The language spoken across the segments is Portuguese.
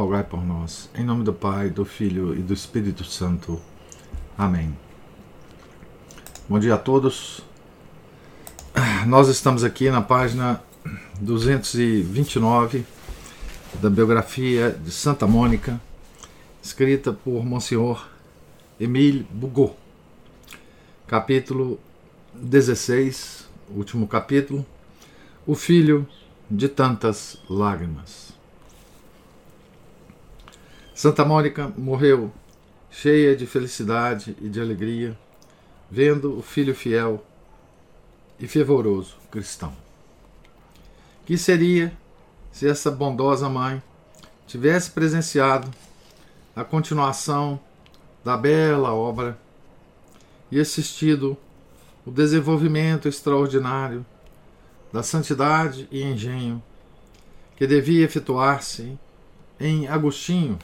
rogai por nós. Em nome do Pai, do Filho e do Espírito Santo. Amém. Bom dia a todos. Nós estamos aqui na página 229 da biografia de Santa Mônica, escrita por Monsenhor Emile Bugot. Capítulo 16, último capítulo. O filho de tantas lágrimas. Santa Mônica morreu cheia de felicidade e de alegria, vendo o filho fiel e fervoroso cristão. Que seria se essa bondosa mãe tivesse presenciado a continuação da bela obra e assistido o desenvolvimento extraordinário da santidade e engenho que devia efetuar-se em Agostinho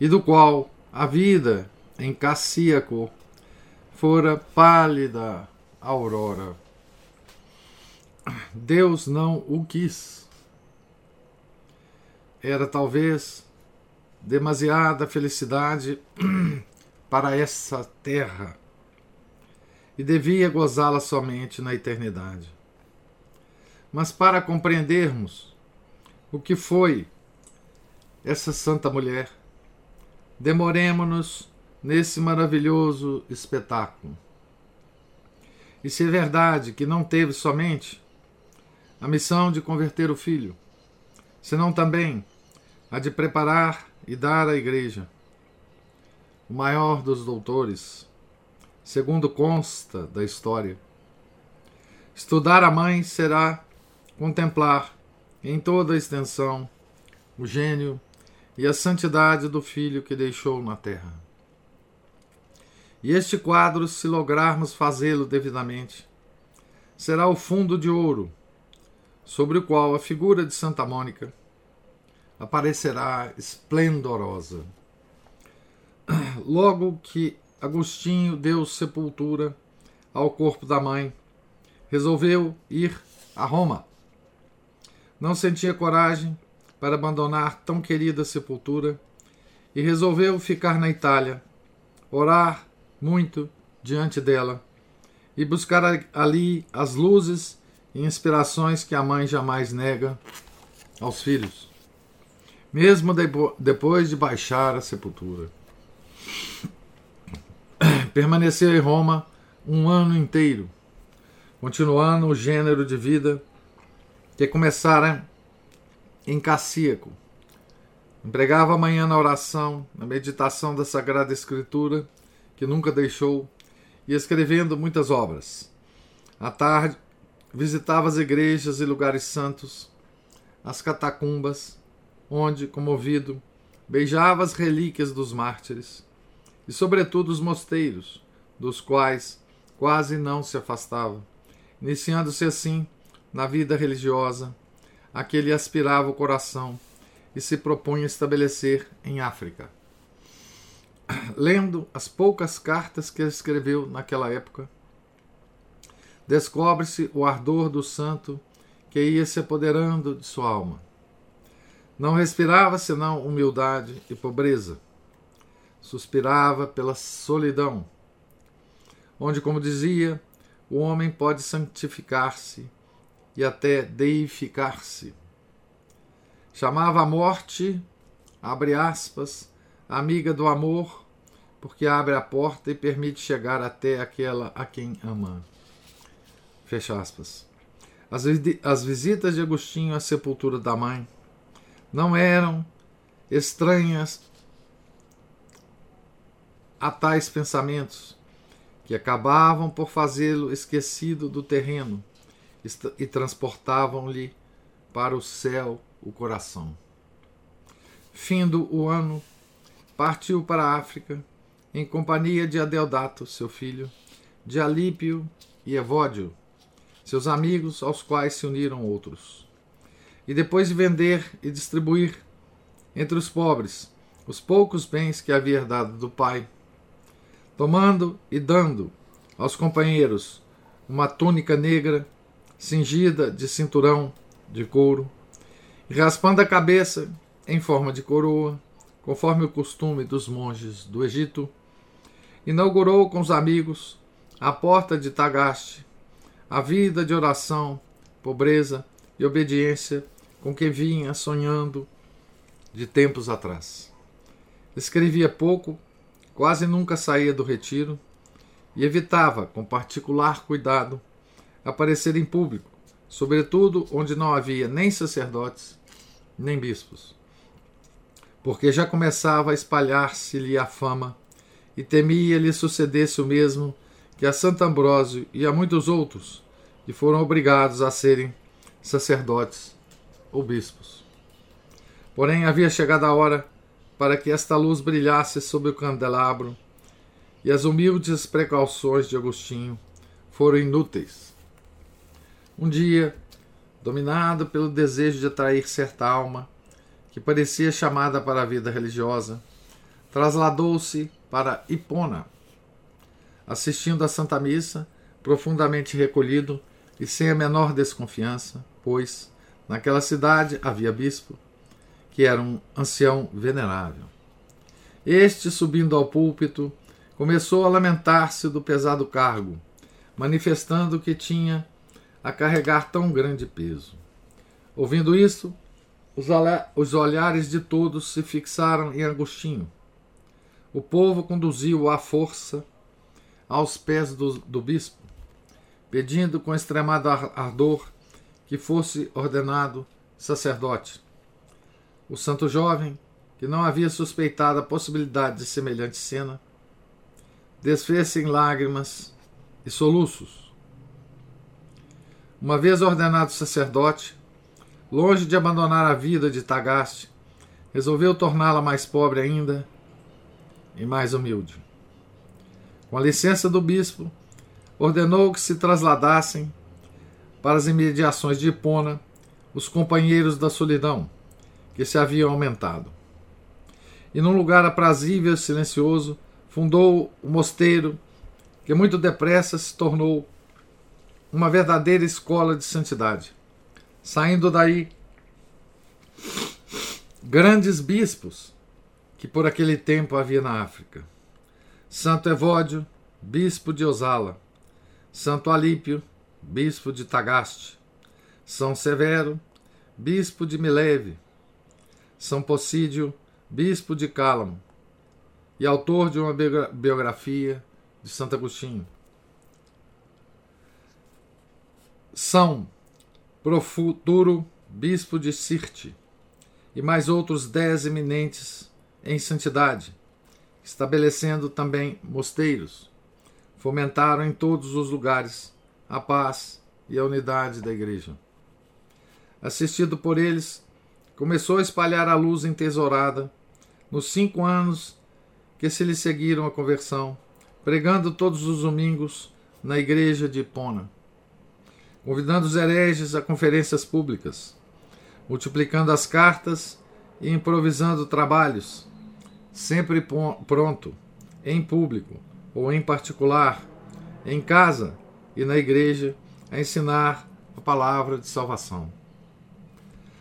e do qual a vida em Cassíaco fora pálida aurora. Deus não o quis. Era talvez demasiada felicidade para essa terra e devia gozá-la somente na eternidade. Mas para compreendermos o que foi essa santa mulher, demoremos-nos nesse maravilhoso espetáculo. E se é verdade que não teve somente a missão de converter o filho, senão também a de preparar e dar à igreja o maior dos doutores, segundo consta da história. Estudar a mãe será contemplar em toda a extensão o gênio e a santidade do Filho que deixou na terra. E este quadro, se lograrmos fazê-lo devidamente, será o fundo de ouro sobre o qual a figura de Santa Mônica aparecerá esplendorosa. Logo que Agostinho deu sepultura ao corpo da mãe, resolveu ir a Roma não sentia coragem para abandonar tão querida sepultura e resolveu ficar na Itália, orar muito diante dela e buscar ali as luzes e inspirações que a mãe jamais nega aos filhos, mesmo depois de baixar a sepultura. Permaneceu em Roma um ano inteiro, continuando o gênero de vida que começara em Cassíaco. Empregava a manhã na oração, na meditação da Sagrada Escritura, que nunca deixou, e escrevendo muitas obras. À tarde, visitava as igrejas e lugares santos, as catacumbas, onde, comovido, beijava as relíquias dos mártires, e, sobretudo, os mosteiros, dos quais quase não se afastava, iniciando-se assim na vida religiosa a que ele aspirava o coração e se propunha estabelecer em África. Lendo as poucas cartas que escreveu naquela época, descobre-se o ardor do santo que ia se apoderando de sua alma. Não respirava senão humildade e pobreza. Suspirava pela solidão, onde, como dizia, o homem pode santificar-se e até deificar-se. Chamava a morte, abre aspas, amiga do amor, porque abre a porta e permite chegar até aquela a quem ama. Fecha aspas. As, as visitas de Agostinho à sepultura da mãe não eram estranhas a tais pensamentos que acabavam por fazê-lo esquecido do terreno e transportavam-lhe para o céu o coração. Findo o ano, partiu para a África em companhia de Adeodato, seu filho, de Alípio e Evódio, seus amigos, aos quais se uniram outros. E depois de vender e distribuir entre os pobres os poucos bens que havia herdado do pai, tomando e dando aos companheiros uma túnica negra, cingida de cinturão de couro, e raspando a cabeça em forma de coroa, conforme o costume dos monges do Egito, inaugurou com os amigos a porta de Tagaste, a vida de oração, pobreza e obediência com que vinha sonhando de tempos atrás. Escrevia pouco, quase nunca saía do retiro e evitava, com particular cuidado, aparecer em público, sobretudo onde não havia nem sacerdotes nem bispos porque já começava a espalhar-se-lhe a fama, e temia lhe sucedesse o mesmo que a Santo Ambrósio e a muitos outros, que foram obrigados a serem sacerdotes ou bispos. Porém, havia chegado a hora para que esta luz brilhasse sobre o candelabro, e as humildes precauções de Agostinho foram inúteis. Um dia, dominado pelo desejo de atrair certa alma, que parecia chamada para a vida religiosa, trasladou-se para Hipona. Assistindo à Santa Missa, profundamente recolhido e sem a menor desconfiança, pois naquela cidade havia bispo, que era um ancião venerável. Este, subindo ao púlpito, começou a lamentar-se do pesado cargo, manifestando que tinha a carregar tão grande peso. Ouvindo isso, os olhares de todos se fixaram em Agostinho. O povo conduziu-o à força aos pés do, do bispo, pedindo com extremado ardor que fosse ordenado sacerdote. O santo jovem, que não havia suspeitado a possibilidade de semelhante cena, desfez-se em lágrimas e soluços. Uma vez ordenado sacerdote, longe de abandonar a vida de Tagaste, resolveu torná-la mais pobre ainda e mais humilde. Com a licença do bispo, ordenou que se trasladassem para as imediações de Hipona os companheiros da solidão, que se haviam aumentado. E num lugar aprazível e silencioso, fundou o mosteiro, que muito depressa se tornou uma verdadeira escola de santidade. Saindo daí, grandes bispos que por aquele tempo havia na África. Santo Evódio, bispo de Osala, Santo Alípio, bispo de Tagaste, São Severo, bispo de Mileve, São Possídio, bispo de Cálamo, e autor de uma biografia de Santo Agostinho. São pro futuro bispo de Sirte, e mais outros dez eminentes em santidade, estabelecendo também mosteiros. Fomentaram em todos os lugares a paz e a unidade da Igreja. Assistido por eles, começou a espalhar a luz entesourada nos cinco anos que se lhe seguiram a conversão, pregando todos os domingos na igreja de Ipona convidando os hereges a conferências públicas, multiplicando as cartas e improvisando trabalhos, sempre pronto, em público ou em particular, em casa e na igreja, a ensinar a palavra de salvação.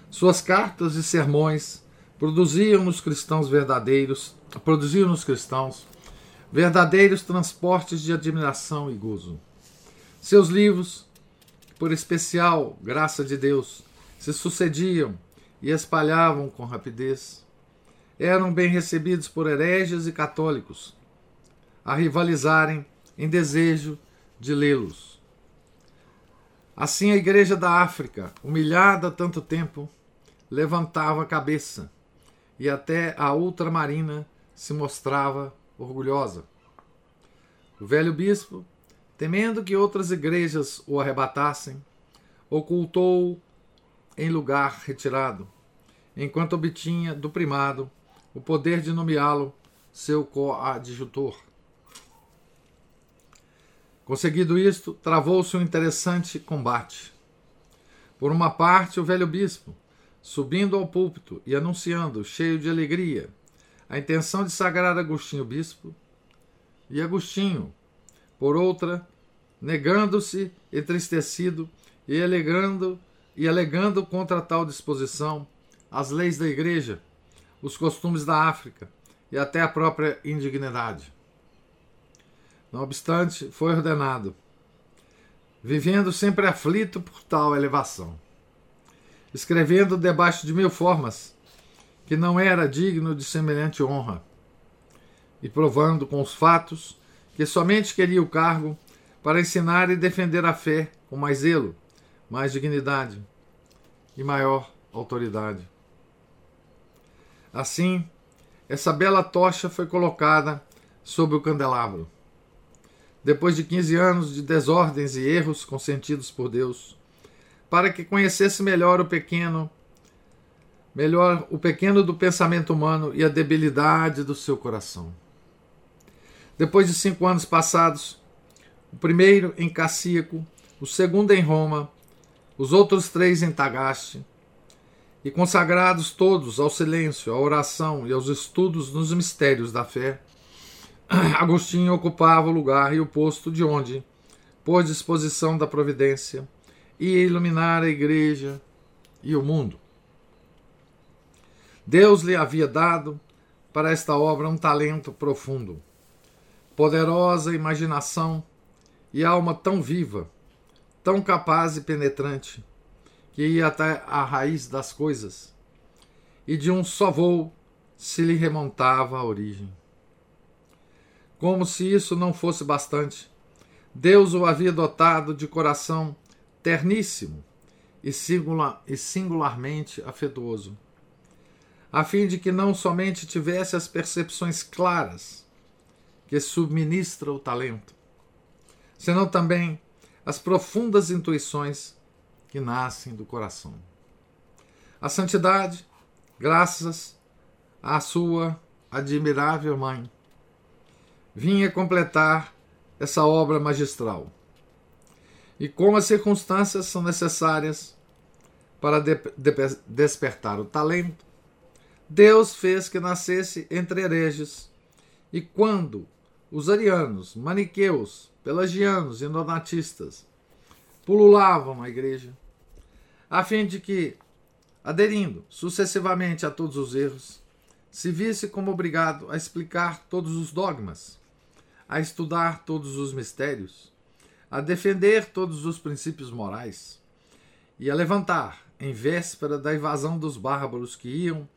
Suas cartas e sermões produziam nos cristãos verdadeiros, produziam nos cristãos verdadeiros transportes de admiração e gozo. Seus livros por especial graça de Deus, se sucediam e espalhavam com rapidez. Eram bem recebidos por hereges e católicos, a rivalizarem em desejo de lê-los. Assim, a Igreja da África, humilhada tanto tempo, levantava a cabeça e até a ultramarina se mostrava orgulhosa. O velho bispo temendo que outras igrejas o arrebatassem, ocultou em lugar retirado, enquanto obtinha do primado o poder de nomeá-lo seu coadjutor. Conseguido isto, travou-se um interessante combate. Por uma parte, o velho bispo, subindo ao púlpito e anunciando, cheio de alegria, a intenção de sagrar Agostinho bispo, e Agostinho, por outra, negando-se, entristecido e alegando e alegando contra tal disposição as leis da igreja, os costumes da África e até a própria indignidade. Não obstante, foi ordenado, vivendo sempre aflito por tal elevação, escrevendo debaixo de mil formas que não era digno de semelhante honra, e provando com os fatos que somente queria o cargo para ensinar e defender a fé com mais zelo, mais dignidade e maior autoridade. Assim, essa bela tocha foi colocada sob o candelabro. Depois de 15 anos de desordens e erros consentidos por Deus, para que conhecesse melhor o pequeno, melhor o pequeno do pensamento humano e a debilidade do seu coração. Depois de cinco anos passados, o primeiro em Cassíaco, o segundo em Roma, os outros três em Tagaste, e consagrados todos ao silêncio, à oração e aos estudos nos mistérios da fé, Agostinho ocupava o lugar e o posto de onde, por disposição da providência, ia iluminar a igreja e o mundo. Deus lhe havia dado para esta obra um talento profundo, poderosa imaginação e alma tão viva, tão capaz e penetrante, que ia até a raiz das coisas, e de um só voo se lhe remontava a origem. Como se isso não fosse bastante, Deus o havia dotado de coração terníssimo e, singular, e singularmente afetuoso, a fim de que não somente tivesse as percepções claras que subministra o talento, senão também as profundas intuições que nascem do coração. A santidade, graças à sua admirável mãe, vinha completar essa obra magistral. E como as circunstâncias são necessárias para de de despertar o talento, Deus fez que nascesse entre hereges. E quando os arianos, maniqueus, pelagianos e donatistas pululavam a igreja, a fim de que, aderindo sucessivamente a todos os erros, se visse como obrigado a explicar todos os dogmas, a estudar todos os mistérios, a defender todos os princípios morais e a levantar, em véspera da invasão dos bárbaros que iam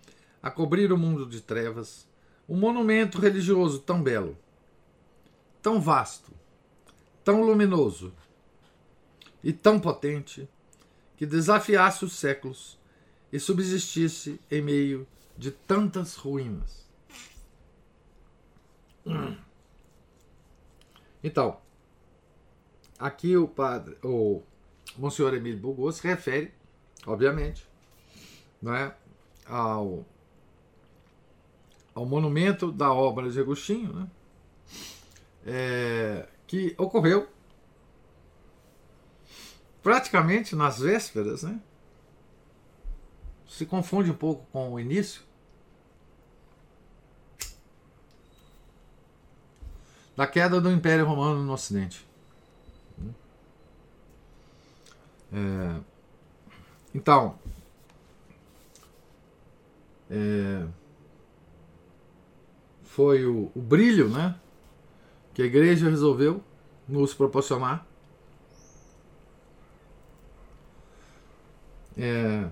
a cobrir o mundo de trevas, um monumento religioso tão belo, tão vasto, tão luminoso e tão potente que desafiasse os séculos e subsistisse em meio de tantas ruínas. Então, aqui o padre, o Monsenhor Emílio Bugô se refere, obviamente, é, ao, ao monumento da obra de Agostinho, né, é, que ocorreu praticamente nas vésperas, né? Se confunde um pouco com o início. Da queda do Império Romano no Ocidente. É, então, é, foi o, o brilho, né? Que a igreja resolveu nos proporcionar é,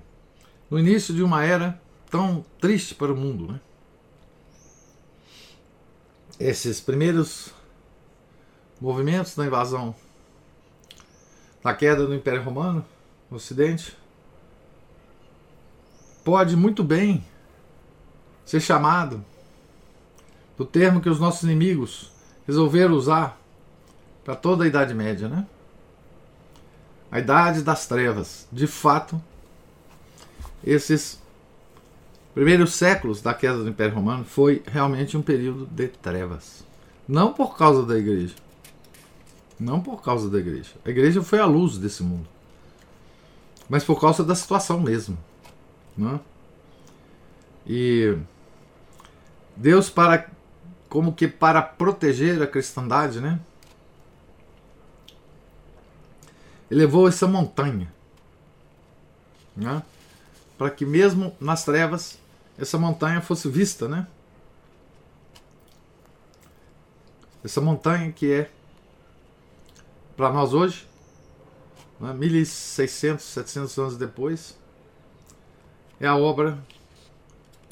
no início de uma era tão triste para o mundo. Né? Esses primeiros movimentos da invasão, da queda do Império Romano no Ocidente, pode muito bem ser chamado do termo que os nossos inimigos resolveram usar para toda a Idade Média, né? A Idade das Trevas. De fato, esses primeiros séculos da queda do Império Romano foi realmente um período de trevas. Não por causa da igreja. Não por causa da igreja. A igreja foi a luz desse mundo. Mas por causa da situação mesmo. Né? E Deus para como que para proteger a cristandade, né? Elevou essa montanha, né? Para que mesmo nas trevas essa montanha fosse vista, né? Essa montanha que é para nós hoje, né, 1600, 700 anos depois, é a obra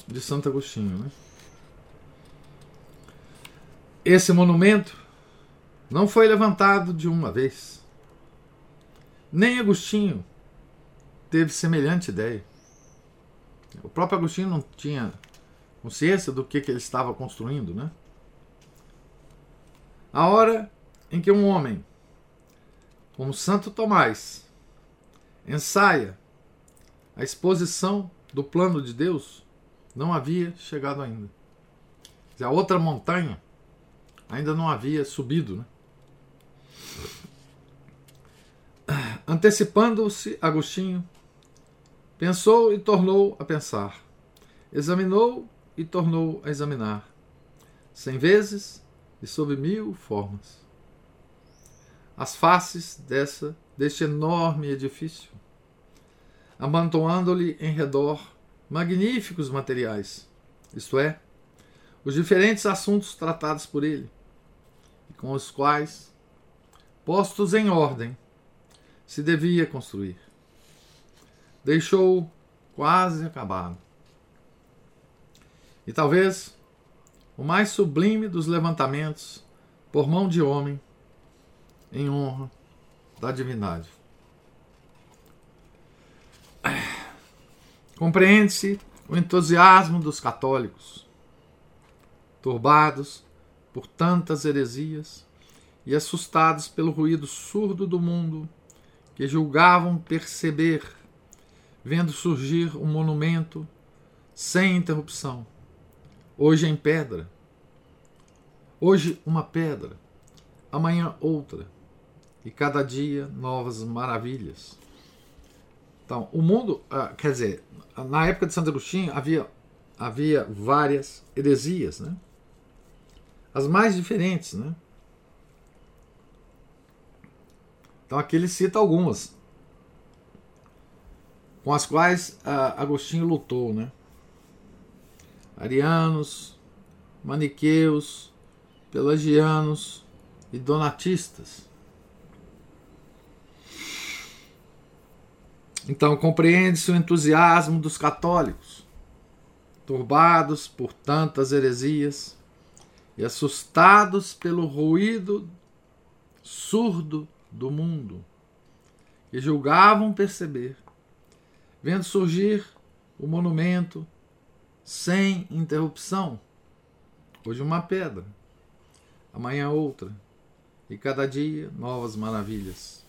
de Santo Agostinho. Né? Esse monumento não foi levantado de uma vez. Nem Agostinho teve semelhante ideia. O próprio Agostinho não tinha consciência do que, que ele estava construindo, né? A hora em que um homem, como Santo Tomás, ensaia a exposição do plano de Deus, não havia chegado ainda. A outra montanha ainda não havia subido. Né? Antecipando-se, Agostinho pensou e tornou a pensar, examinou e tornou a examinar, cem vezes e sob mil formas. As faces dessa deste enorme edifício, amontoando-lhe em redor magníficos materiais, isto é, os diferentes assuntos tratados por ele, com os quais, postos em ordem, se devia construir. Deixou quase acabado. E talvez o mais sublime dos levantamentos por mão de homem em honra da divindade. Compreende-se o entusiasmo dos católicos, turbados por tantas heresias e assustados pelo ruído surdo do mundo que julgavam perceber, vendo surgir um monumento sem interrupção Hoje em pedra. Hoje uma pedra, amanhã outra. E cada dia novas maravilhas. Então, o mundo, ah, quer dizer, na época de Santo Agostinho havia, havia várias heresias, né? As mais diferentes, né? Então aqui ele cita algumas, com as quais uh, Agostinho lutou, né? arianos, maniqueus, pelagianos e donatistas. Então compreende-se o entusiasmo dos católicos, turbados por tantas heresias e assustados pelo ruído surdo do mundo, que julgavam perceber, vendo surgir o monumento sem interrupção. Hoje uma pedra, amanhã outra, e cada dia novas maravilhas.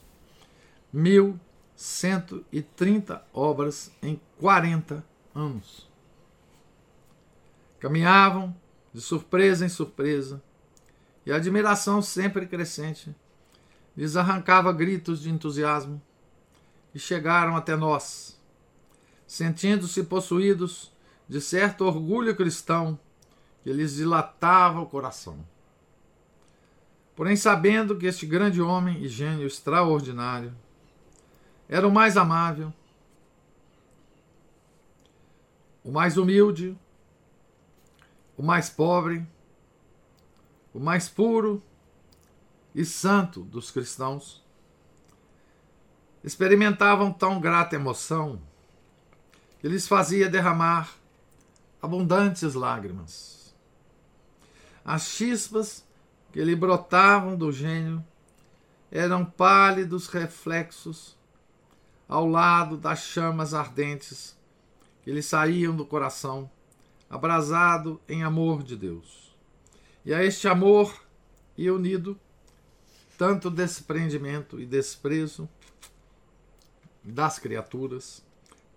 1130 obras em 40 anos. Caminhavam de surpresa em surpresa, e a admiração sempre crescente. Lhes arrancava gritos de entusiasmo. E chegaram até nós, sentindo-se possuídos de certo orgulho cristão que lhes dilatava o coração. Porém, sabendo que este grande homem e gênio extraordinário era o mais amável, o mais humilde, o mais pobre, o mais puro e santo dos cristãos, experimentavam tão grata emoção que lhes fazia derramar abundantes lágrimas. As chispas que lhe brotavam do gênio eram pálidos reflexos ao lado das chamas ardentes que lhe saíam do coração, abrasado em amor de Deus. E a este amor e unido tanto desprendimento e desprezo das criaturas,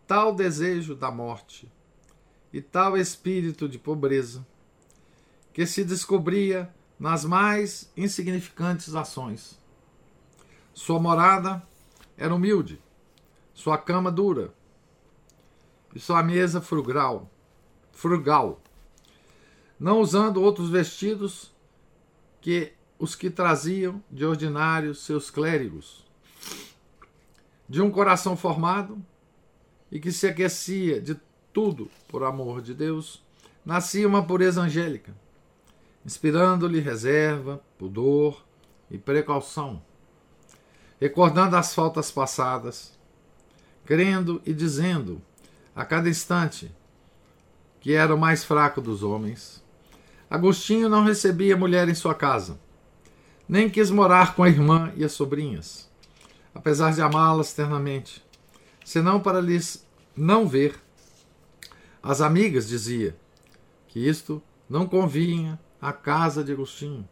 tal desejo da morte e tal espírito de pobreza que se descobria nas mais insignificantes ações. Sua morada era humilde, sua cama dura e sua mesa frugal, frugal, não usando outros vestidos que os que traziam de ordinário seus clérigos. De um coração formado e que se aquecia de tudo por amor de Deus, nascia uma pureza angélica, inspirando-lhe reserva, pudor e precaução, recordando as faltas passadas, crendo e dizendo a cada instante que era o mais fraco dos homens. Agostinho não recebia mulher em sua casa, nem quis morar com a irmã e as sobrinhas, apesar de amá-las ternamente, senão para lhes não ver. As amigas dizia que isto não convinha à casa de Agostinho,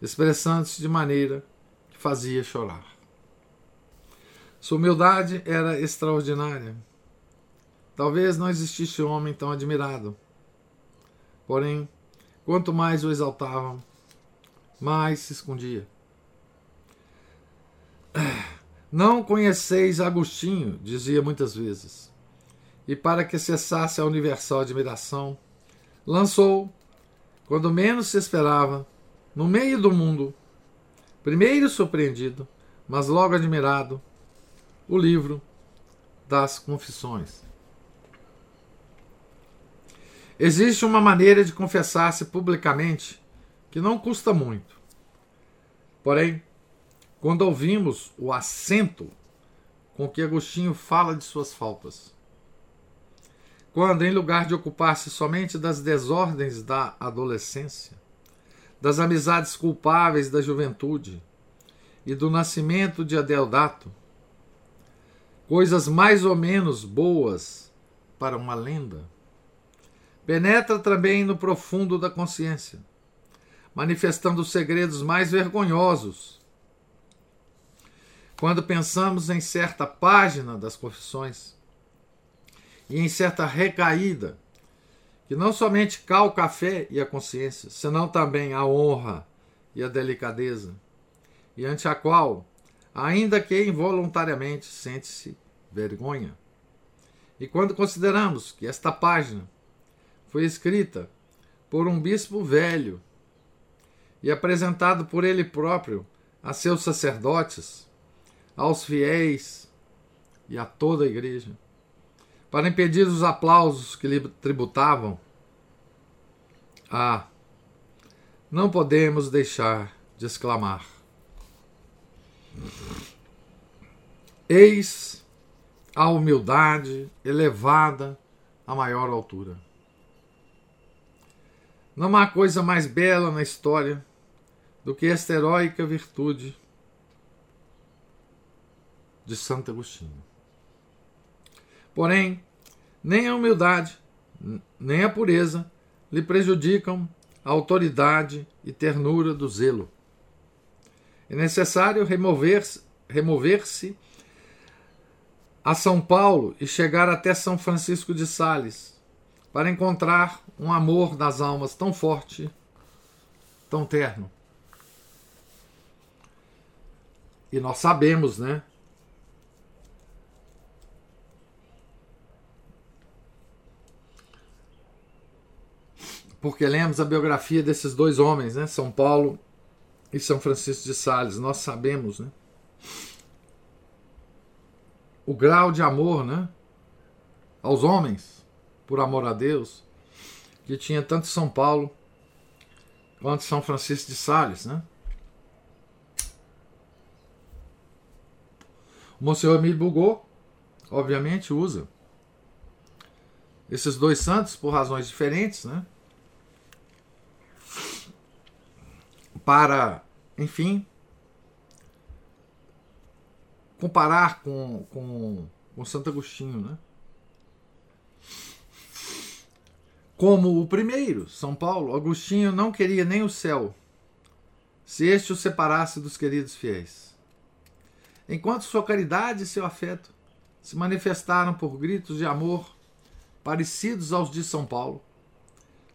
expressando-se de maneira que fazia chorar. Sua humildade era extraordinária. Talvez não existisse homem tão admirado. Porém, quanto mais o exaltavam, mais se escondia. Não conheceis Agostinho, dizia muitas vezes. E para que cessasse a universal admiração, lançou, quando menos se esperava, no meio do mundo, primeiro surpreendido, mas logo admirado, o livro das Confissões. Existe uma maneira de confessar-se publicamente que não custa muito. Porém, quando ouvimos o acento com que Agostinho fala de suas faltas, quando, em lugar de ocupar-se somente das desordens da adolescência, das amizades culpáveis da juventude e do nascimento de Adeodato, coisas mais ou menos boas para uma lenda, penetra também no profundo da consciência, manifestando os segredos mais vergonhosos. Quando pensamos em certa página das confissões e em certa recaída, que não somente calca a fé e a consciência, senão também a honra e a delicadeza, e ante a qual, ainda que involuntariamente, sente-se vergonha. E quando consideramos que esta página foi escrita por um bispo velho e apresentado por ele próprio a seus sacerdotes, aos fiéis e a toda a igreja, para impedir os aplausos que lhe tributavam. Ah, não podemos deixar de exclamar. Eis a humildade elevada à maior altura. Não há coisa mais bela na história do que esta heróica virtude de Santo Agostinho. Porém, nem a humildade, nem a pureza lhe prejudicam a autoridade e ternura do zelo. É necessário remover-se remover a São Paulo e chegar até São Francisco de Sales para encontrar um amor das almas tão forte, tão terno. E nós sabemos, né? Porque lemos a biografia desses dois homens, né? São Paulo e São Francisco de Sales. Nós sabemos, né? O grau de amor, né? Aos homens por amor a Deus, que tinha tanto São Paulo quanto São Francisco de Sales, né? O Monsenhor Emílio Bugô, obviamente, usa esses dois santos por razões diferentes, né? Para, enfim, comparar com, com, com Santo Agostinho, né? Como o primeiro, São Paulo, Agostinho não queria nem o céu, se este o separasse dos queridos fiéis. Enquanto sua caridade e seu afeto se manifestaram por gritos de amor parecidos aos de São Paulo,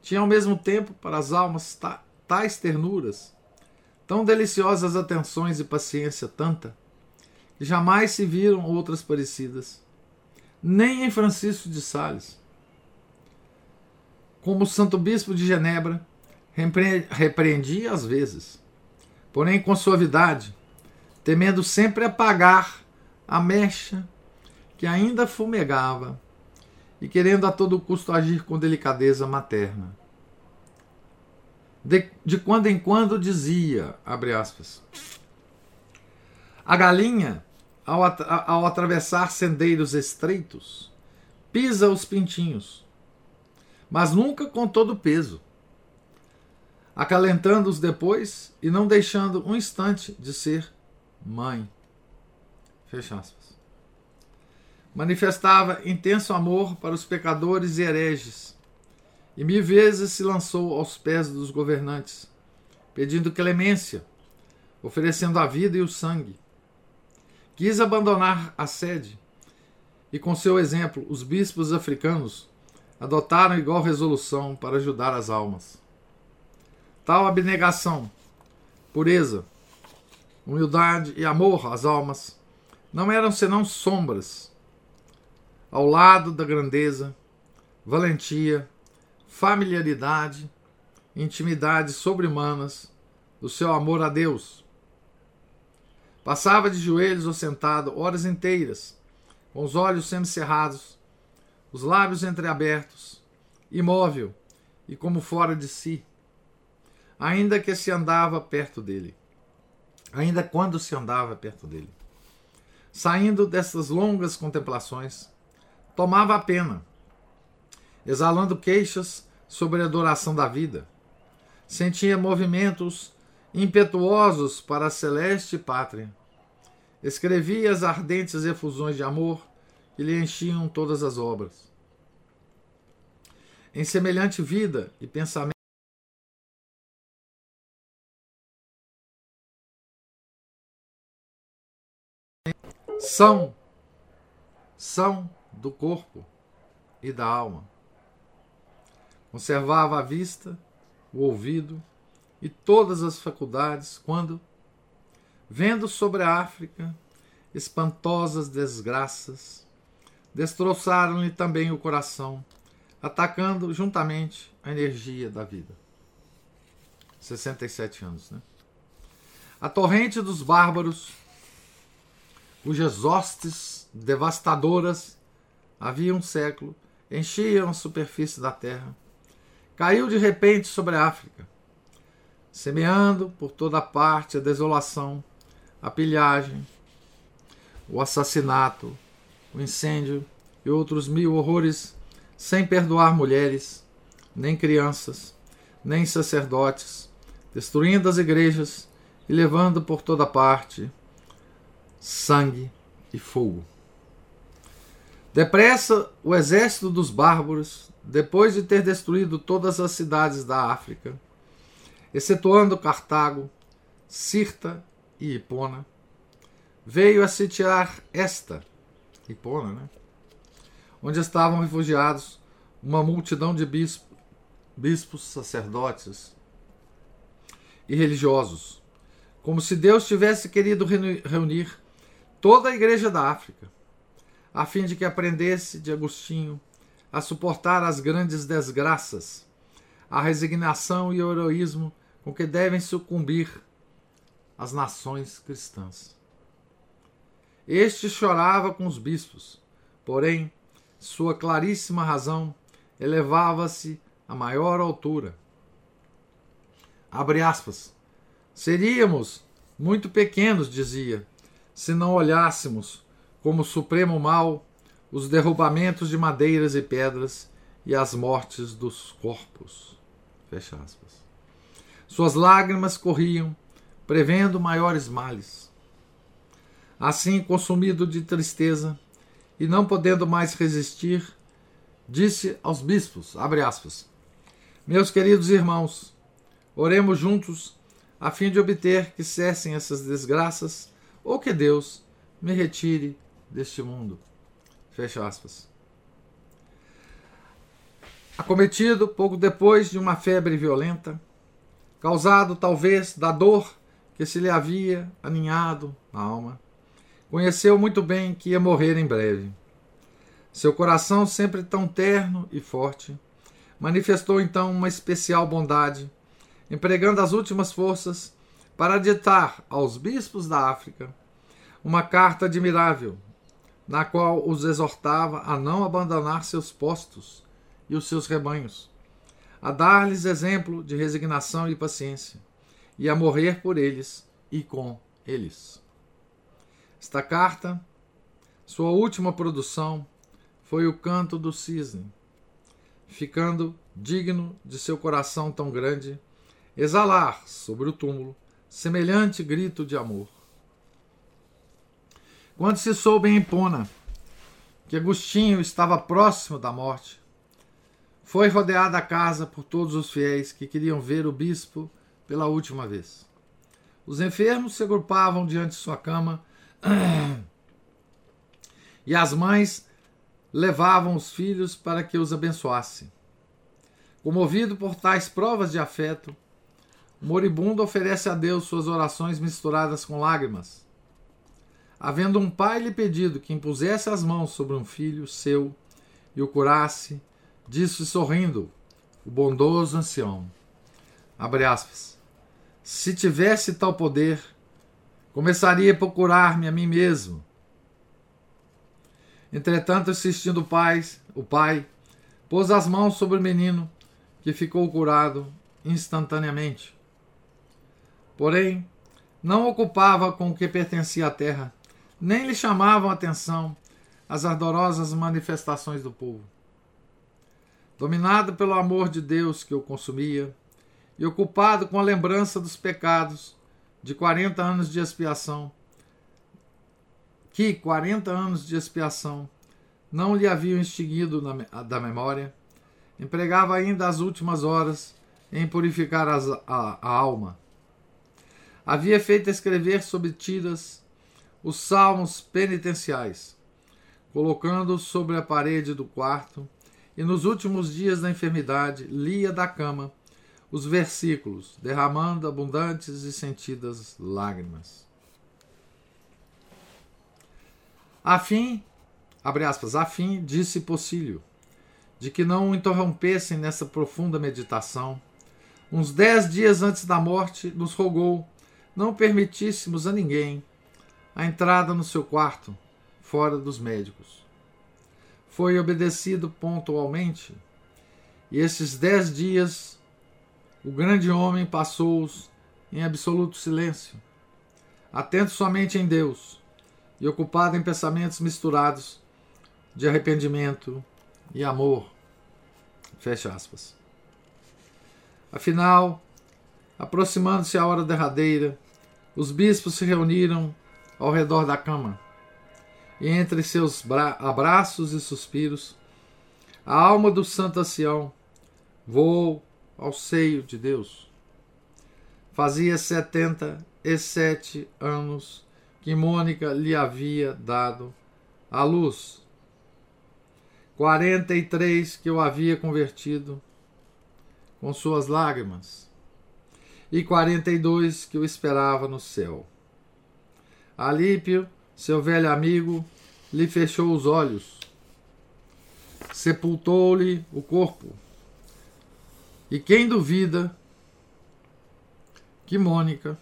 tinha ao mesmo tempo para as almas tais ternuras, tão deliciosas atenções e paciência tanta, que jamais se viram outras parecidas, nem em Francisco de Sales. Como o Santo Bispo de Genebra, repreendia às vezes, porém com suavidade, temendo sempre apagar a mecha que ainda fumegava e querendo a todo custo agir com delicadeza materna. De, de quando em quando dizia, abre aspas, a galinha, ao, ao atravessar sendeiros estreitos, pisa os pintinhos, mas nunca com todo o peso, acalentando-os depois e não deixando um instante de ser mãe. Fecha aspas manifestava intenso amor para os pecadores e hereges, e mil vezes se lançou aos pés dos governantes, pedindo clemência, oferecendo a vida e o sangue. Quis abandonar a sede, e com seu exemplo, os bispos africanos adotaram igual resolução para ajudar as almas. Tal abnegação, pureza, humildade e amor às almas não eram senão sombras ao lado da grandeza, valentia, familiaridade, intimidade sobre-humanas do seu amor a Deus. Passava de joelhos ou sentado horas inteiras, com os olhos semicerrados, os lábios entreabertos, imóvel e como fora de si, ainda que se andava perto dele, ainda quando se andava perto dele. Saindo dessas longas contemplações, tomava a pena, exalando queixas sobre a adoração da vida. Sentia movimentos impetuosos para a celeste pátria. Escrevia as ardentes efusões de amor que lhe enchiam todas as obras. Em semelhante vida e pensamento, são são do corpo e da alma. Conservava a vista, o ouvido e todas as faculdades quando, vendo sobre a África espantosas desgraças, destroçaram-lhe também o coração, atacando juntamente a energia da vida. 67 anos, né? A torrente dos bárbaros, cujas hostes devastadoras havia um século, enchiam a superfície da terra. Caiu de repente sobre a África, semeando por toda parte a desolação, a pilhagem, o assassinato, o incêndio e outros mil horrores, sem perdoar mulheres, nem crianças, nem sacerdotes, destruindo as igrejas e levando por toda parte sangue e fogo. Depressa, o exército dos bárbaros, depois de ter destruído todas as cidades da África, excetuando Cartago, Cirta e Hipona, veio a sitiar esta, Hipona, né? onde estavam refugiados uma multidão de bispos, bispos, sacerdotes e religiosos, como se Deus tivesse querido reunir toda a igreja da África a fim de que aprendesse de Agostinho a suportar as grandes desgraças, a resignação e o heroísmo com que devem sucumbir as nações cristãs. Este chorava com os bispos, porém, sua claríssima razão elevava-se a maior altura. Abre aspas. Seríamos muito pequenos, dizia, se não olhássemos como supremo mal os derrubamentos de madeiras e pedras e as mortes dos corpos. Fecha aspas. Suas lágrimas corriam, prevendo maiores males. Assim, consumido de tristeza e não podendo mais resistir, disse aos bispos, aspas, Meus queridos irmãos, oremos juntos a fim de obter que cessem essas desgraças ou que Deus me retire deste mundo. Fecha aspas. acometido pouco depois de uma febre violenta, causado talvez da dor que se lhe havia aninhado na alma, conheceu muito bem que ia morrer em breve. Seu coração, sempre tão terno e forte, manifestou então uma especial bondade, empregando as últimas forças para ditar aos bispos da África uma carta admirável, na qual os exortava a não abandonar seus postos e os seus rebanhos, a dar-lhes exemplo de resignação e paciência, e a morrer por eles e com eles. Esta carta, sua última produção, foi o canto do cisne, ficando digno de seu coração tão grande exalar sobre o túmulo semelhante grito de amor. Quando se soube em Pona que Agostinho estava próximo da morte, foi rodeada a casa por todos os fiéis que queriam ver o bispo pela última vez. Os enfermos se agrupavam diante de sua cama e as mães levavam os filhos para que os abençoasse. Comovido por tais provas de afeto, o moribundo oferece a Deus suas orações misturadas com lágrimas. Havendo um pai lhe pedido que impusesse as mãos sobre um filho seu e o curasse, disse sorrindo o bondoso ancião. Abre aspas. Se tivesse tal poder, começaria a procurar-me a mim mesmo. Entretanto, assistindo o pai, o pai pôs as mãos sobre o menino, que ficou curado instantaneamente. Porém, não ocupava com o que pertencia à terra, nem lhe chamavam atenção as ardorosas manifestações do povo. Dominado pelo amor de Deus que o consumia, e ocupado com a lembrança dos pecados de 40 anos de expiação, que 40 anos de expiação não lhe haviam extinguido da memória, empregava ainda as últimas horas em purificar as, a, a alma. Havia feito escrever sobre tiras os salmos penitenciais, colocando-os sobre a parede do quarto, e nos últimos dias da enfermidade lia da cama os versículos, derramando abundantes e sentidas lágrimas. A fim, abre aspas, a fim, disse Pocílio, de que não o interrompessem nessa profunda meditação, uns dez dias antes da morte, nos rogou não permitíssemos a ninguém a entrada no seu quarto, fora dos médicos. Foi obedecido pontualmente, e esses dez dias o grande homem passou-os em absoluto silêncio, atento somente em Deus e ocupado em pensamentos misturados de arrependimento e amor. Fecha aspas. Afinal, aproximando-se a hora derradeira, os bispos se reuniram ao redor da cama, e entre seus abraços e suspiros, a alma do santo ancião voou ao seio de Deus. Fazia setenta e sete anos que Mônica lhe havia dado a luz. Quarenta e três que o havia convertido com suas lágrimas e quarenta e dois que o esperava no céu. Alípio, seu velho amigo, lhe fechou os olhos, sepultou-lhe o corpo. E quem duvida que Mônica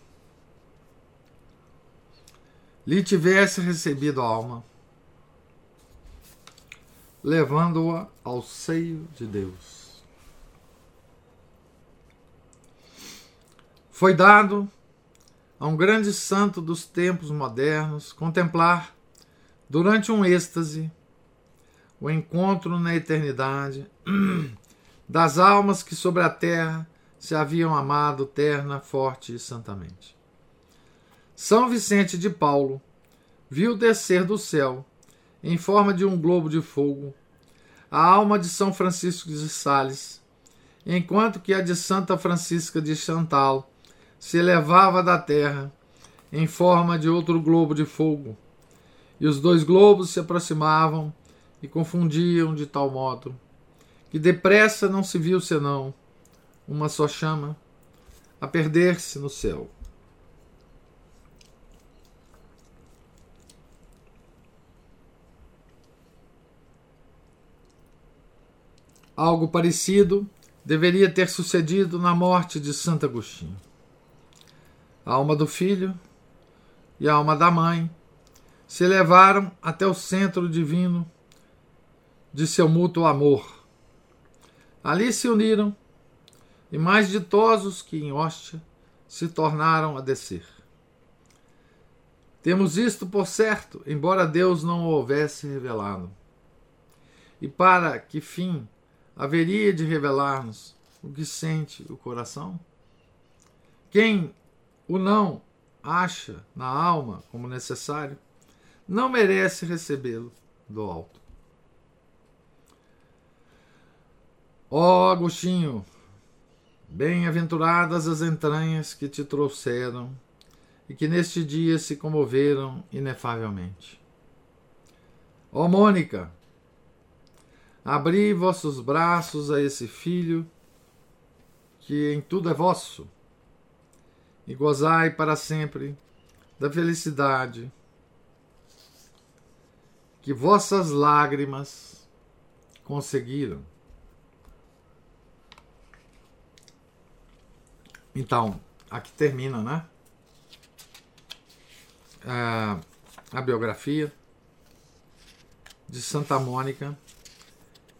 lhe tivesse recebido a alma, levando-a ao seio de Deus. Foi dado a um grande santo dos tempos modernos contemplar, durante um êxtase, o encontro na eternidade das almas que sobre a terra se haviam amado terna, forte e santamente. São Vicente de Paulo viu descer do céu, em forma de um globo de fogo, a alma de São Francisco de Sales, enquanto que a de Santa Francisca de Chantal se elevava da terra em forma de outro globo de fogo, e os dois globos se aproximavam e confundiam de tal modo que depressa não se viu senão uma só chama a perder-se no céu. Algo parecido deveria ter sucedido na morte de Santo Agostinho. A alma do filho e a alma da mãe se levaram até o centro divino de seu mútuo amor. Ali se uniram e mais ditosos que em hóstia se tornaram a descer. Temos isto por certo, embora Deus não o houvesse revelado. E para que fim haveria de revelar-nos o que sente o coração? Quem o não acha na alma como necessário, não merece recebê-lo do alto. Ó oh, Agostinho, bem-aventuradas as entranhas que te trouxeram e que neste dia se comoveram inefavelmente. Ó oh, Mônica, Abri vossos braços a esse filho, que em tudo é vosso, e gozai para sempre da felicidade que vossas lágrimas conseguiram. Então, aqui termina, né? A, a biografia de Santa Mônica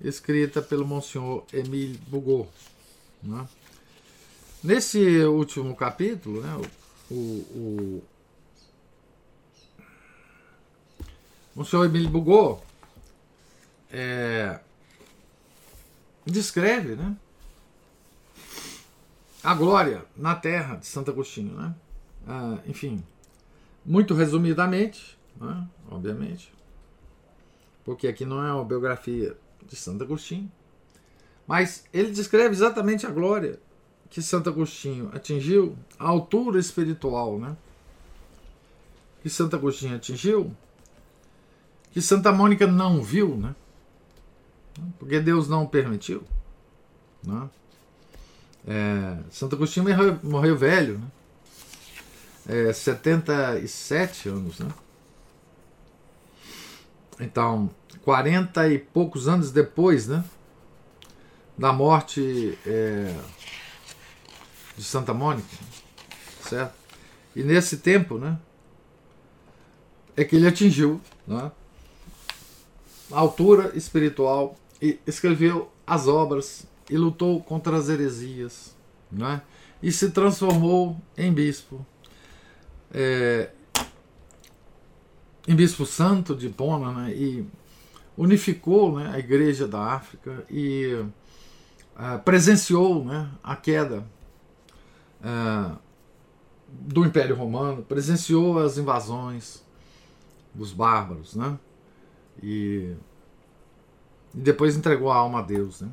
escrita pelo Monsenhor Emile Bugot. Né? Nesse último capítulo, né, o, o, o Monsenhor Emile Bugot é, descreve né, a glória na terra de Santo Agostinho. Né? Ah, enfim, muito resumidamente, né, obviamente, porque aqui não é uma biografia de Santo Agostinho. Mas ele descreve exatamente a glória que Santo Agostinho atingiu, a altura espiritual, né? Que Santo Agostinho atingiu, que Santa Mônica não viu, né? Porque Deus não permitiu. Né? É, Santo Agostinho morreu, morreu velho, né? É, 77 anos, né? Então, 40 e poucos anos depois, né? Da morte é, de Santa Mônica, certo? E nesse tempo, né? É que ele atingiu né, a altura espiritual e escreveu as obras e lutou contra as heresias, né? E se transformou em bispo. É, em bispo santo de Pona, né? E unificou né, a Igreja da África e uh, presenciou né, a queda uh, do Império Romano, presenciou as invasões dos bárbaros, né? E, e depois entregou a alma a Deus, né?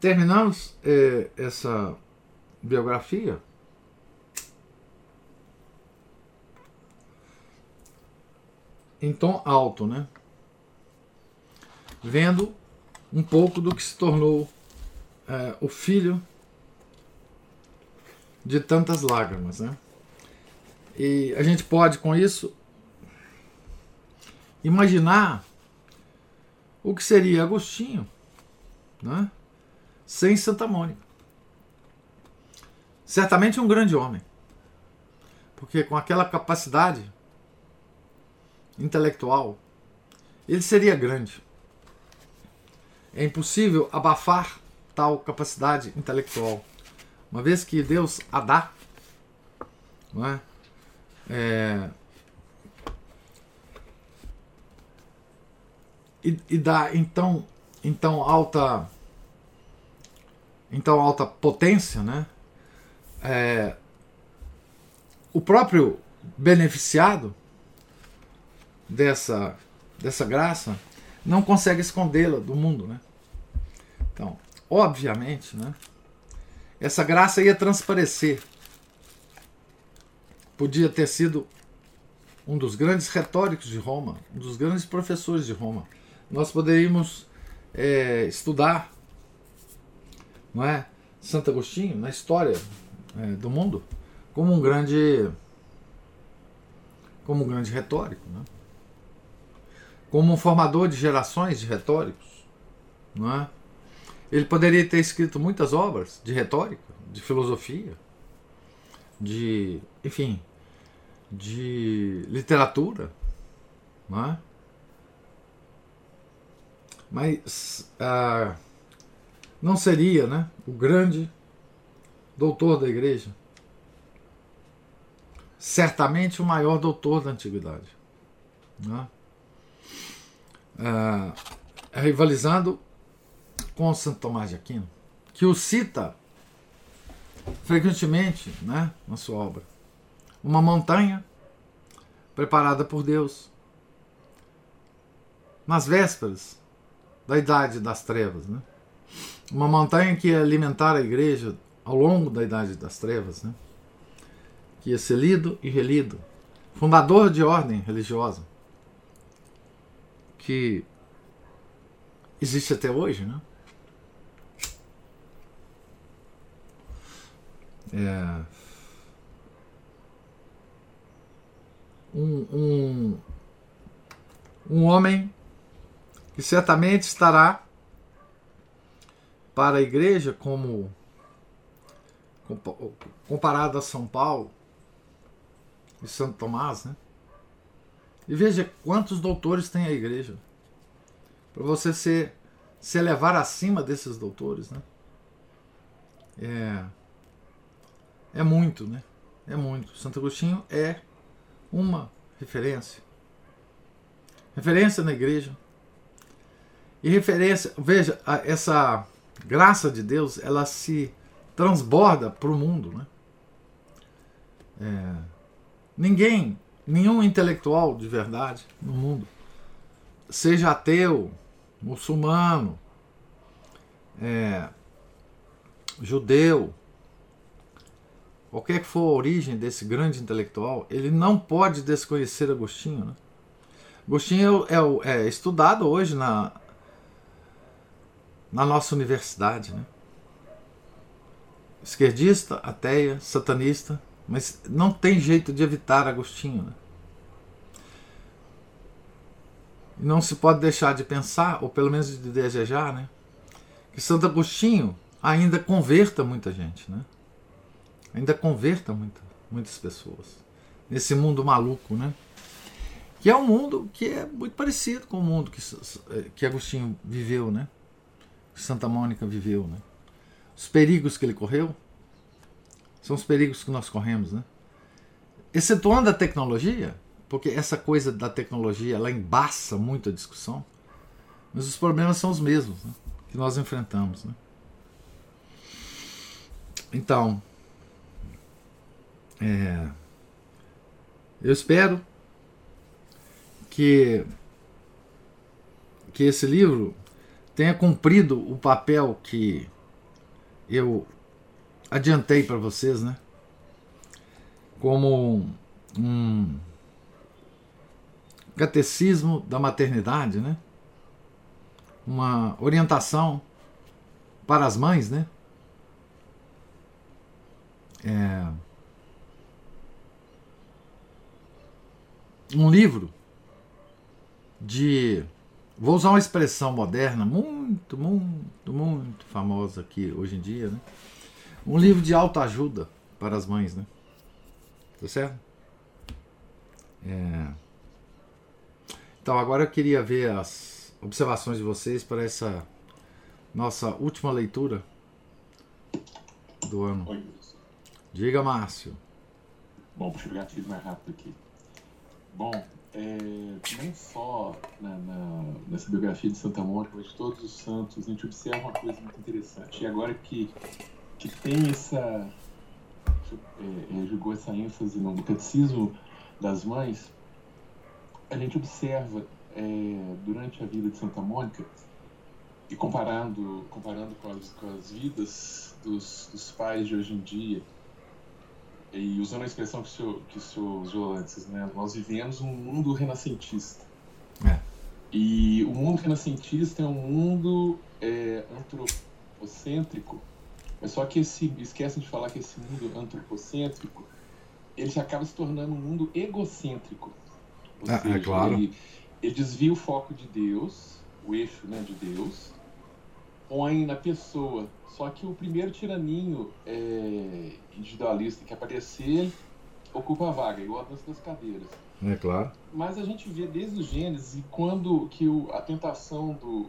Terminamos eh, essa biografia em tom alto, né? Vendo um pouco do que se tornou é, o filho de tantas lágrimas, né? E a gente pode com isso imaginar o que seria Agostinho, né? Sem Santa Mônica. Certamente um grande homem, porque com aquela capacidade intelectual, ele seria grande. É impossível abafar tal capacidade intelectual, uma vez que Deus a dá, não é? é e, e dá então, então alta, então alta potência, né? É, o próprio beneficiado dessa, dessa graça não consegue escondê-la do mundo, né? Então, obviamente, né? Essa graça ia transparecer. Podia ter sido um dos grandes retóricos de Roma, um dos grandes professores de Roma. Nós poderíamos é, estudar, não é, Santo Agostinho na história é, do mundo como um grande, como um grande retórico, né? como um formador de gerações de retóricos, não é? Ele poderia ter escrito muitas obras de retórica, de filosofia, de, enfim, de literatura, não é? Mas ah, não seria, né, o grande doutor da igreja, certamente o maior doutor da antiguidade, não é? Rivalizando com Santo Tomás de Aquino, que o cita frequentemente né, na sua obra. Uma montanha preparada por Deus nas vésperas da Idade das Trevas. Né? Uma montanha que ia alimentar a igreja ao longo da Idade das Trevas, né? que ia ser lido e relido. Fundador de ordem religiosa, que existe até hoje, né? É, um, um, um homem que certamente estará para a igreja como comparado a São Paulo e Santo Tomás, né? E veja quantos doutores tem a igreja. Para você se, se elevar acima desses doutores, né? É, é muito, né? É muito. Santo Agostinho é uma referência. Referência na igreja. E referência, veja, essa graça de Deus, ela se transborda para o mundo, né? É, ninguém, nenhum intelectual de verdade no mundo, seja ateu, muçulmano, é, judeu, qualquer que for a origem desse grande intelectual, ele não pode desconhecer Agostinho. Né? Agostinho é, é, é estudado hoje na, na nossa universidade. Né? Esquerdista, ateia, satanista, mas não tem jeito de evitar Agostinho. Né? Não se pode deixar de pensar, ou pelo menos de desejar, né? que Santo Agostinho ainda converta muita gente. Né? ainda converta muita, muitas pessoas nesse mundo maluco, né? Que é um mundo que é muito parecido com o mundo que, que Agostinho viveu, né? Que Santa Mônica viveu, né? Os perigos que ele correu são os perigos que nós corremos, né? Excetuando a tecnologia, porque essa coisa da tecnologia ela embaça muito a discussão, mas os problemas são os mesmos né? que nós enfrentamos, né? Então, é, eu espero que, que esse livro tenha cumprido o papel que eu adiantei para vocês, né? Como um catecismo da maternidade, né? Uma orientação para as mães, né? É, um livro de. Vou usar uma expressão moderna muito, muito, muito famosa aqui hoje em dia, né? Um livro de autoajuda para as mães, né? Tá certo? É... Então, agora eu queria ver as observações de vocês para essa nossa última leitura do ano. Diga, Márcio. Bom, puxa o gatilho mais rápido aqui. Bom, é, não só na, na, nessa biografia de Santa Mônica, mas de todos os santos, a gente observa uma coisa muito interessante. E agora que, que tem essa. É, é, jogou essa ênfase no catecismo das mães, a gente observa é, durante a vida de Santa Mônica, e comparando, comparando com, as, com as vidas dos, dos pais de hoje em dia, e usando a expressão que o senhor, que o senhor usou antes, né, nós vivemos um mundo renascentista. É. E o mundo renascentista é um mundo é, antropocêntrico, mas só que esse, esquecem de falar que esse mundo antropocêntrico ele acaba se tornando um mundo egocêntrico. Ou é, seja, é claro. Ele, ele desvia o foco de Deus, o eixo né, de Deus, põe na pessoa. Só que o primeiro tiraninho é, individualista que aparecer ocupa a vaga, igual a dança das cadeiras. É claro. Mas a gente vê desde o Gênesis quando que o, a tentação do,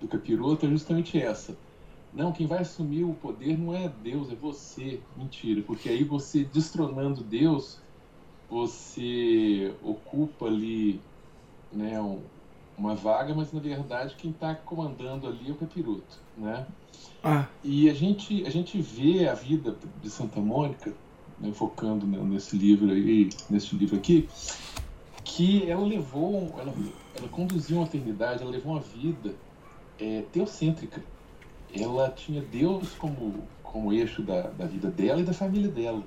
do capiroto é justamente essa. Não, quem vai assumir o poder não é Deus, é você. Mentira, porque aí você destronando Deus, você ocupa ali né, um, uma vaga, mas na verdade quem está comandando ali é o capiroto, né? Ah. E a gente, a gente vê a vida de Santa Mônica, né, focando nesse livro aí, nesse livro aqui, que ela levou, ela, ela conduziu uma eternidade, ela levou uma vida é, teocêntrica. Ela tinha Deus como, como eixo da, da vida dela e da família dela.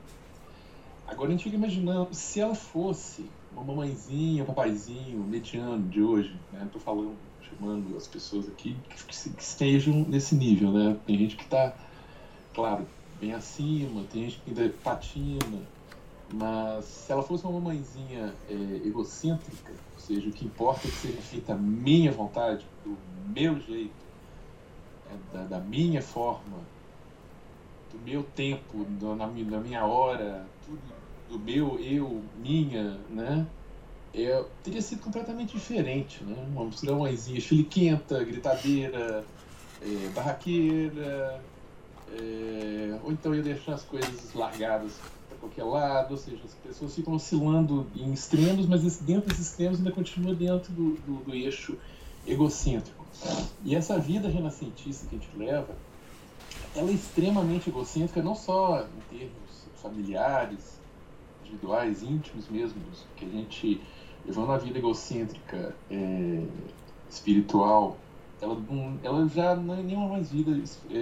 Agora a gente fica imaginando se ela fosse uma mamãezinha, um papaizinho mediano de hoje, né? Tô falando, chamando as pessoas aqui que, que estejam nesse nível, né? Tem gente que está, claro, bem acima, tem gente que ainda patina, mas se ela fosse uma mamãezinha é, egocêntrica, ou seja, o que importa é que seja feita a minha vontade, do meu jeito, é, da, da, minha forma, do meu tempo, do, na, na minha hora, tudo do meu, eu, minha, né? É, teria sido completamente diferente, né? Uma mãezinha chiliquenta, gritadeira, é, barraqueira, é, ou então ia deixar as coisas largadas para qualquer lado, ou seja, as pessoas ficam oscilando em extremos, mas dentro desses extremos ainda continua dentro do, do, do eixo egocêntrico. E essa vida renascentista que a gente leva, ela é extremamente egocêntrica, não só em termos familiares, individuais, íntimos mesmo, que a gente, levando a vida egocêntrica, é, espiritual, ela, ela já não é nenhuma mais vida é, é,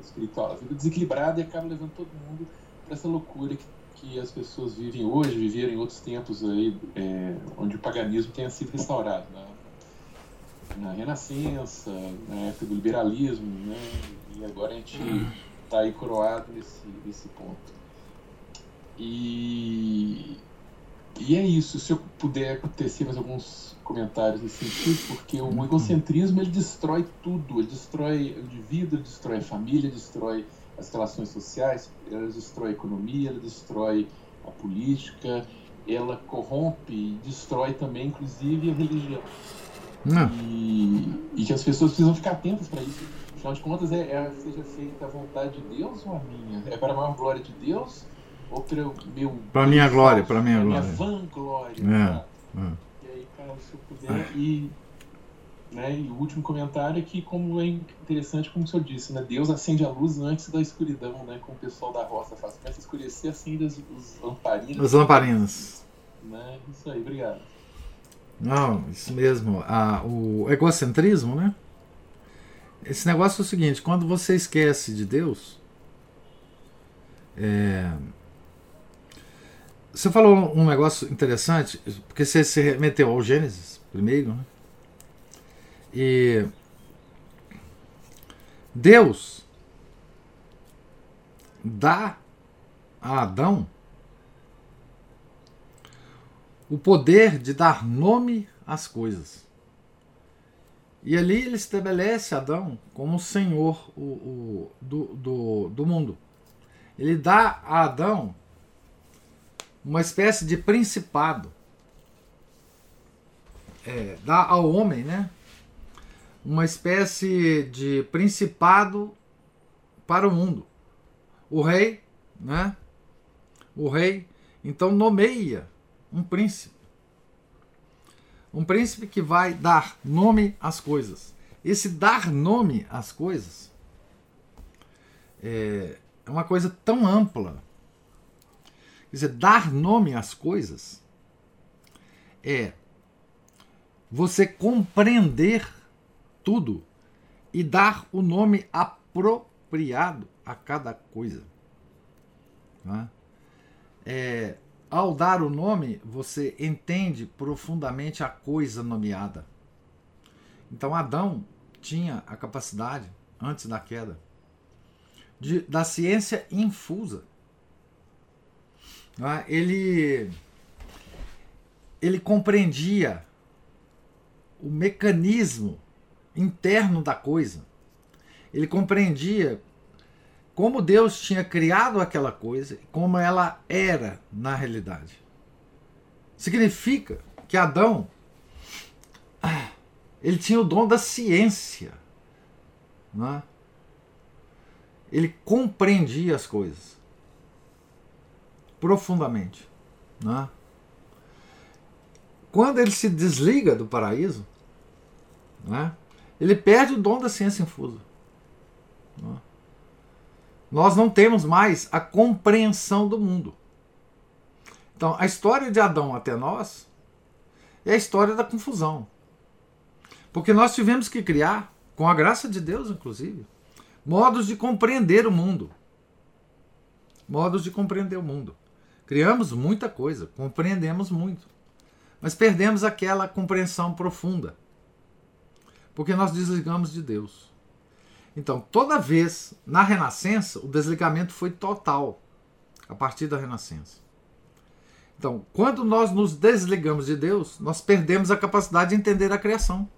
espiritual, a vida desequilibrada e acaba levando todo mundo para essa loucura que, que as pessoas vivem hoje, viveram em outros tempos aí, é, onde o paganismo tenha sido restaurado, né? na Renascença, na época do liberalismo, né? e agora a gente está aí coroado nesse, nesse ponto. E, e é isso. Se eu puder acontecer mais alguns comentários nesse sentido, porque o egocentrismo ele destrói tudo. Ele destrói o indivíduo, ele destrói a família, ele destrói as relações sociais, ele destrói a economia, ele destrói a política, ela corrompe e destrói também, inclusive, a religião. E, e, que as pessoas precisam ficar atentas para isso. Afinal de contas, é, é, seja feita a vontade de Deus ou a minha? É para a maior glória de Deus ou para o meu. Para minha glória, para minha glória. Minha vanglória. É, é. E aí, cara, se eu puder. É. E, né, e o último comentário é que, como é interessante, como o senhor disse, né, Deus acende a luz antes da escuridão, né, como o pessoal da roça faz. Começa a escurecer, acende os, os lamparinos. Os lamparinos. Né, isso aí, obrigado. Não, isso mesmo. Ah, o egocentrismo, né? Esse negócio é o seguinte: quando você esquece de Deus, é, você falou um negócio interessante, porque você se remeteu ao Gênesis primeiro, né? E Deus dá a Adão o poder de dar nome às coisas. E ali ele estabelece Adão como senhor o, o, do, do, do mundo. Ele dá a Adão uma espécie de principado. É, dá ao homem, né? Uma espécie de principado para o mundo. O rei, né? O rei então nomeia um príncipe. Um príncipe que vai dar nome às coisas. Esse dar nome às coisas é, é uma coisa tão ampla Quer dizer, dar nome às coisas é você compreender tudo e dar o nome apropriado a cada coisa. Né? é, ao dar o nome, você entende profundamente a coisa nomeada. Então Adão tinha a capacidade, antes da queda, de, da ciência infusa. É? Ele, ele compreendia o mecanismo interno da coisa. Ele compreendia como Deus tinha criado aquela coisa, como ela era na realidade. Significa que Adão ele tinha o dom da ciência. Né? Ele compreendia as coisas profundamente. Né? Quando ele se desliga do paraíso, né? ele perde o dom da ciência infusa. Né? nós não temos mais a compreensão do mundo. Então, a história de Adão até nós é a história da confusão. Porque nós tivemos que criar, com a graça de Deus, inclusive, modos de compreender o mundo. Modos de compreender o mundo. Criamos muita coisa, compreendemos muito, mas perdemos aquela compreensão profunda. Porque nós desligamos de Deus. Então, toda vez na Renascença, o desligamento foi total a partir da Renascença. Então, quando nós nos desligamos de Deus, nós perdemos a capacidade de entender a criação.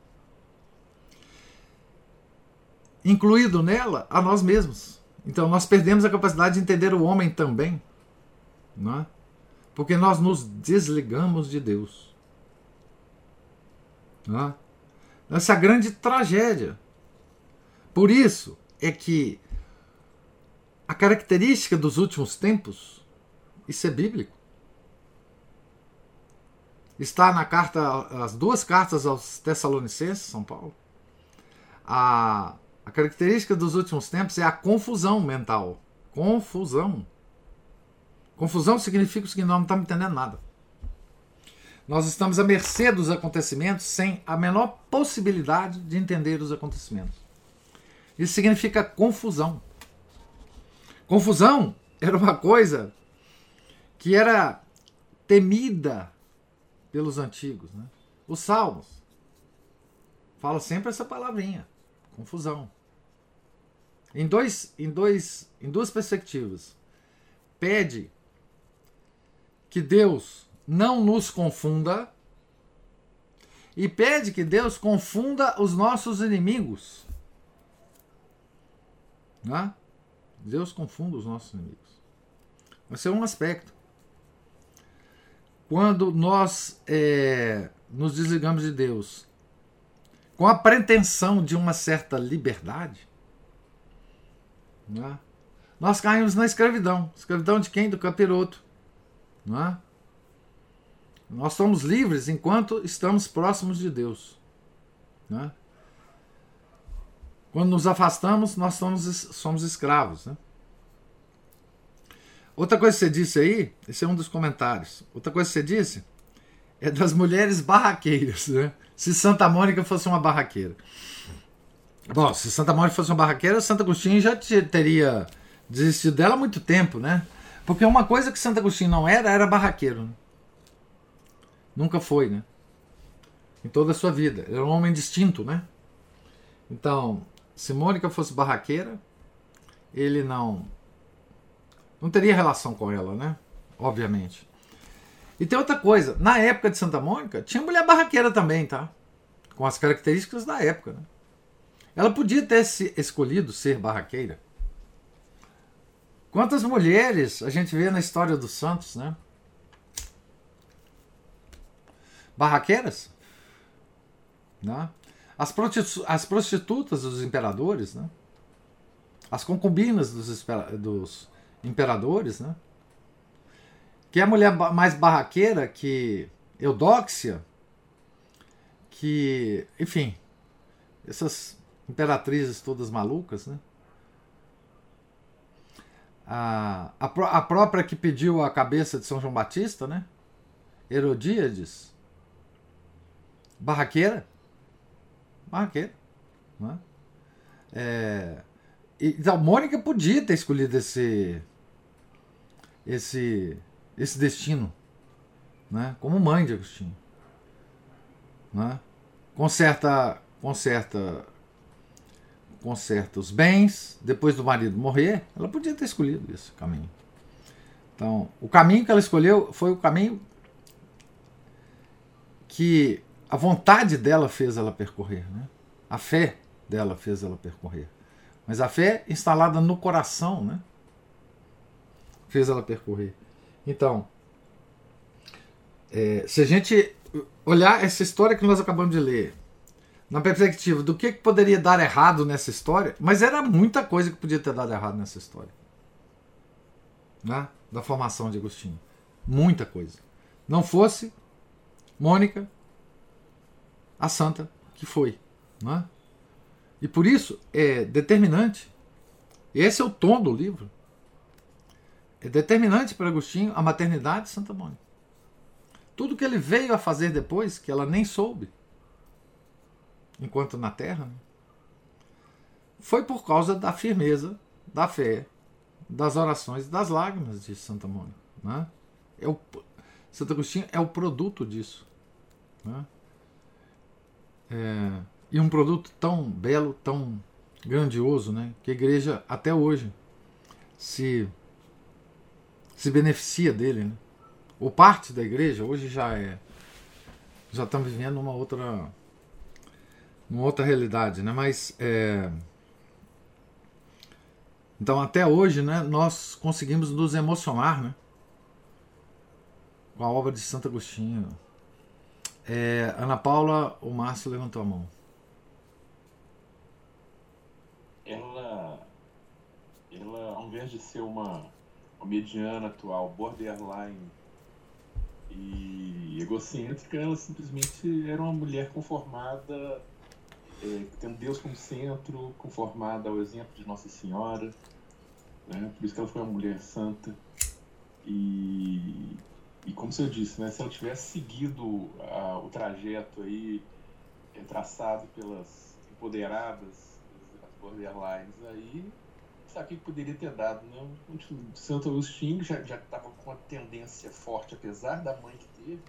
Incluído nela a nós mesmos. Então, nós perdemos a capacidade de entender o homem também. Não é? Porque nós nos desligamos de Deus. É? Essa grande tragédia por isso é que a característica dos últimos tempos, isso é bíblico. Está na carta, as duas cartas aos Tessalonicenses, São Paulo. A, a característica dos últimos tempos é a confusão mental. Confusão. Confusão significa o seguinte: nós não estamos entendendo nada. Nós estamos à mercê dos acontecimentos sem a menor possibilidade de entender os acontecimentos. Isso significa confusão. Confusão era uma coisa que era temida pelos antigos. Né? Os salmos fala sempre essa palavrinha, confusão. Em, dois, em, dois, em duas perspectivas. Pede que Deus não nos confunda e pede que Deus confunda os nossos inimigos. Né? Deus confunda os nossos inimigos. Vai ser um aspecto. Quando nós é, nos desligamos de Deus com a pretensão de uma certa liberdade, né? nós caímos na escravidão. Escravidão de quem? Do capiroto. Né? Nós somos livres enquanto estamos próximos de Deus. Né? Quando nos afastamos, nós somos, somos escravos. Né? Outra coisa que você disse aí, esse é um dos comentários. Outra coisa que você disse é das mulheres barraqueiras. Né? Se Santa Mônica fosse uma barraqueira. Bom, se Santa Mônica fosse uma barraqueira, Santa Agostinho já teria desistido dela há muito tempo, né? Porque uma coisa que Santo Agostinho não era, era barraqueiro. Né? Nunca foi, né? Em toda a sua vida. Era um homem distinto, né? Então, se Mônica fosse barraqueira, ele não não teria relação com ela, né? Obviamente. E tem outra coisa, na época de Santa Mônica, tinha mulher barraqueira também, tá? Com as características da época, né? Ela podia ter escolhido ser barraqueira. Quantas mulheres a gente vê na história dos santos, né? Barraqueiras? Né? As, as prostitutas dos imperadores, né? as concubinas dos, dos imperadores, né? que é a mulher mais barraqueira que Eudóxia, que, enfim, essas imperatrizes todas malucas, né? A, a, a própria que pediu a cabeça de São João Batista, né? Herodíades, barraqueira, Marqueiro. Né? É, então, Mônica podia ter escolhido esse, esse, esse destino, né? como mãe de Agostinho. Né? Conserta, conserta, conserta os bens, depois do marido morrer, ela podia ter escolhido esse caminho. Então, o caminho que ela escolheu foi o caminho que a vontade dela fez ela percorrer, né? A fé dela fez ela percorrer. Mas a fé instalada no coração, né? Fez ela percorrer. Então, é, se a gente olhar essa história que nós acabamos de ler, na perspectiva do que, poderia dar errado nessa história, mas era muita coisa que podia ter dado errado nessa história. Né? Da formação de Agostinho. Muita coisa. Não fosse Mônica, a santa que foi. Né? E por isso é determinante, esse é o tom do livro, é determinante para Agostinho a maternidade de Santa Mônica. Tudo que ele veio a fazer depois, que ela nem soube, enquanto na Terra, foi por causa da firmeza, da fé, das orações, das lágrimas de Santa Mônica. Né? É o, Santo Agostinho é o produto disso. Né? É, e um produto tão belo, tão grandioso, né? que a igreja até hoje se, se beneficia dele. Né? Ou parte da igreja, hoje já é. Já estamos vivendo uma outra. Uma outra realidade, né? Mas. É, então até hoje, né, nós conseguimos nos emocionar, né? Com a obra de Santo Agostinho. É, Ana Paula, o Márcio levantou a mão. Ela, ela, ao invés de ser uma, uma mediana atual, borderline e egocêntrica, ela simplesmente era uma mulher conformada, é, tendo Deus como centro, conformada ao exemplo de Nossa Senhora. Né? Por isso que ela foi uma mulher santa. E e como você disse, né, se ela tivesse seguido a, o trajeto aí é, traçado pelas empoderadas, as borderlines aí, sabe o que poderia ter dado, né? O Santo Agostinho já estava com uma tendência forte, apesar da mãe que teve,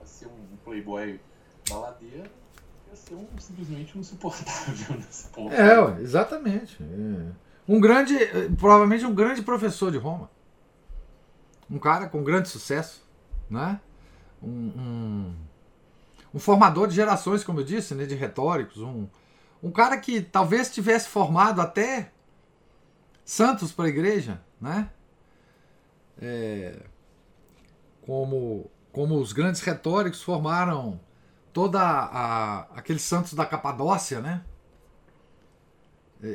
a ser um playboy baladeiro, ser um, simplesmente insuportável nesse ponto. É, exatamente. É. Um grande, provavelmente um grande professor de Roma. Um cara com grande sucesso né? Um, um, um, formador de gerações, como eu disse, né? de retóricos, um, um cara que talvez tivesse formado até santos para a igreja, né? É, como, como os grandes retóricos formaram toda a, aqueles santos da Capadócia, né?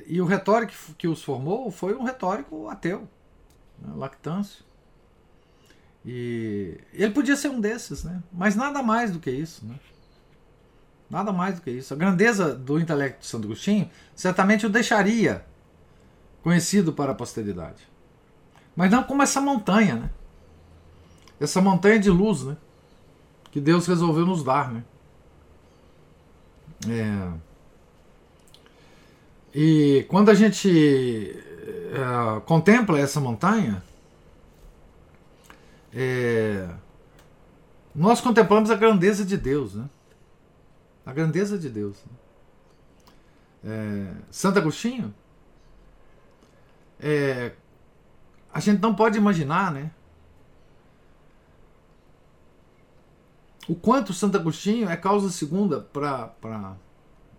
E o retórico que os formou foi um retórico ateu, né? lactâncio. E ele podia ser um desses, né? Mas nada mais do que isso, né? Nada mais do que isso. A grandeza do intelecto de Santo Agostinho certamente o deixaria conhecido para a posteridade. Mas não como essa montanha, né? Essa montanha de luz, né? Que Deus resolveu nos dar, né? É... E quando a gente é, contempla essa montanha, é, nós contemplamos a grandeza de Deus, né? A grandeza de Deus. É, Santo Agostinho, é, a gente não pode imaginar, né? O quanto Santo Agostinho é causa segunda para,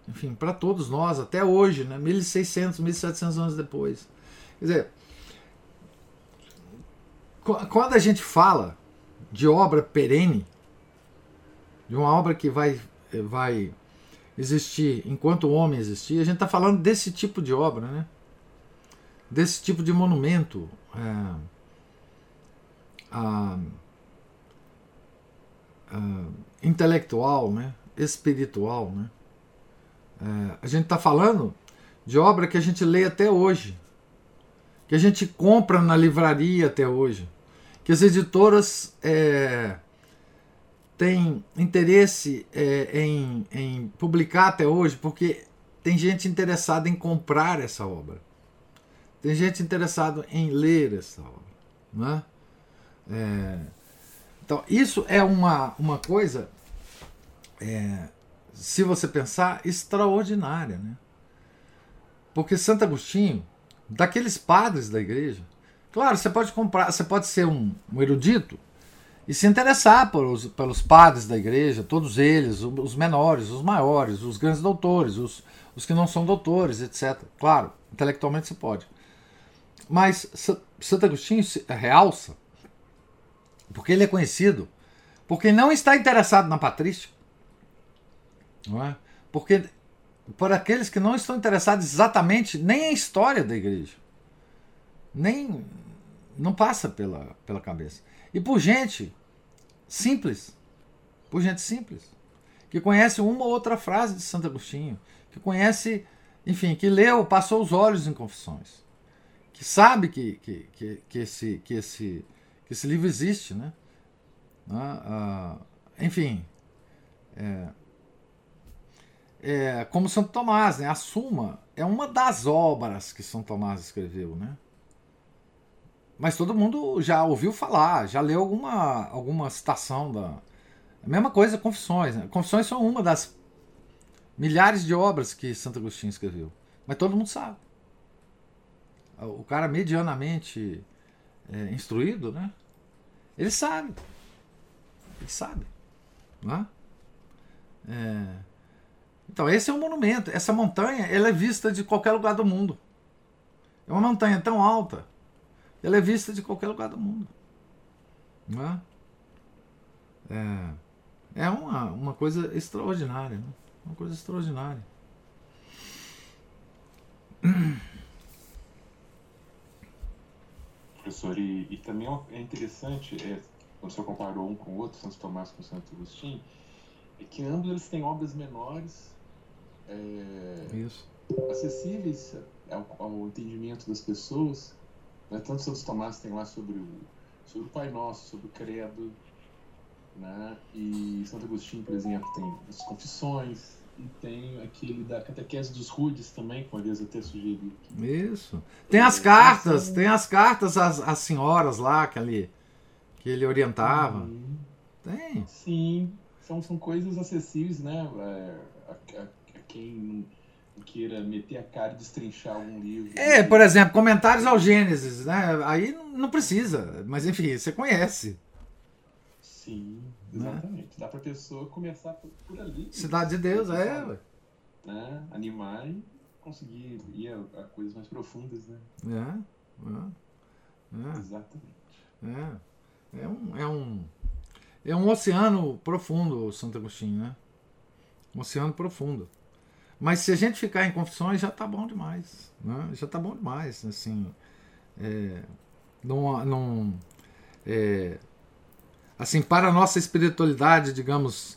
enfim, para todos nós até hoje, né? 1600, 1700 anos depois. Quer dizer, quando a gente fala de obra perene, de uma obra que vai, vai existir enquanto o homem existir, a gente está falando desse tipo de obra, né? desse tipo de monumento é, a, a, intelectual, né? espiritual. Né? É, a gente está falando de obra que a gente lê até hoje, que a gente compra na livraria até hoje, que as editoras é, têm interesse é, em, em publicar até hoje, porque tem gente interessada em comprar essa obra, tem gente interessada em ler essa obra, não é? Então, isso é uma, uma coisa, é, se você pensar, extraordinária. Né? Porque Santo Agostinho, daqueles padres da igreja, claro, você pode comprar, você pode ser um, um erudito e se interessar pelos, pelos padres da igreja, todos eles, os menores, os maiores, os grandes doutores, os, os que não são doutores, etc. Claro, intelectualmente você pode. Mas Santo Agostinho realça, porque ele é conhecido, porque não está interessado na patrística, não é? porque por aqueles que não estão interessados exatamente nem em história da igreja, nem não passa pela, pela cabeça. E por gente simples, por gente simples, que conhece uma ou outra frase de Santo Agostinho, que conhece, enfim, que leu, passou os olhos em Confissões, que sabe que, que, que, que esse, que, esse, esse livro existe, né? Ah, ah, enfim, é, é, como Santo Tomás, né? A Suma é uma das obras que São Tomás escreveu, né? Mas todo mundo já ouviu falar, já leu alguma, alguma citação da. A mesma coisa Confissões. Né? Confissões são uma das milhares de obras que Santo Agostinho escreveu. Mas todo mundo sabe. O cara medianamente é, instruído, né? Ele sabe. Ele sabe. Né? É, então, esse é um monumento. Essa montanha ela é vista de qualquer lugar do mundo. É uma montanha tão alta, ela é vista de qualquer lugar do mundo. Não é? É, é uma, uma coisa extraordinária. Né? Uma coisa extraordinária. Professor, e, e também é interessante, é, quando senhor comparou um com o outro, Santo Tomás com Santo Agostinho, é que ambos eles têm obras menores é, acessíveis ao, ao, entendimento das pessoas. Né? Tanto Santos Tomás tem lá sobre o, sobre o Pai Nosso, sobre o Credo, né? e Santo Agostinho, por exemplo, tem as Confissões, e tem aquele da Catequese dos Rudes também, que uma vez até sugeri. Isso. Tem as cartas, tem as cartas às, às senhoras lá que ele, que ele orientava. Uhum. Tem. Sim, são, são coisas acessíveis, né? É, a, a, quem queira meter a cara e destrinchar algum livro. É, por exemplo, comentários ao Gênesis, né? Aí não precisa, mas enfim, você conhece. Sim? Exatamente. Né? Dá pra pessoa começar por, ali. Cidade de Deus, é. Né? Animar e conseguir ir a, a, coisas mais profundas, né? É, é, é. Exatamente. É. É um, é um, é um oceano profundo, Santo Agostinho, né? Um oceano profundo. Mas se a gente ficar em confissões, já está bom demais. Né? Já está bom demais. Assim, é, não, não, é, assim, para a nossa espiritualidade, digamos,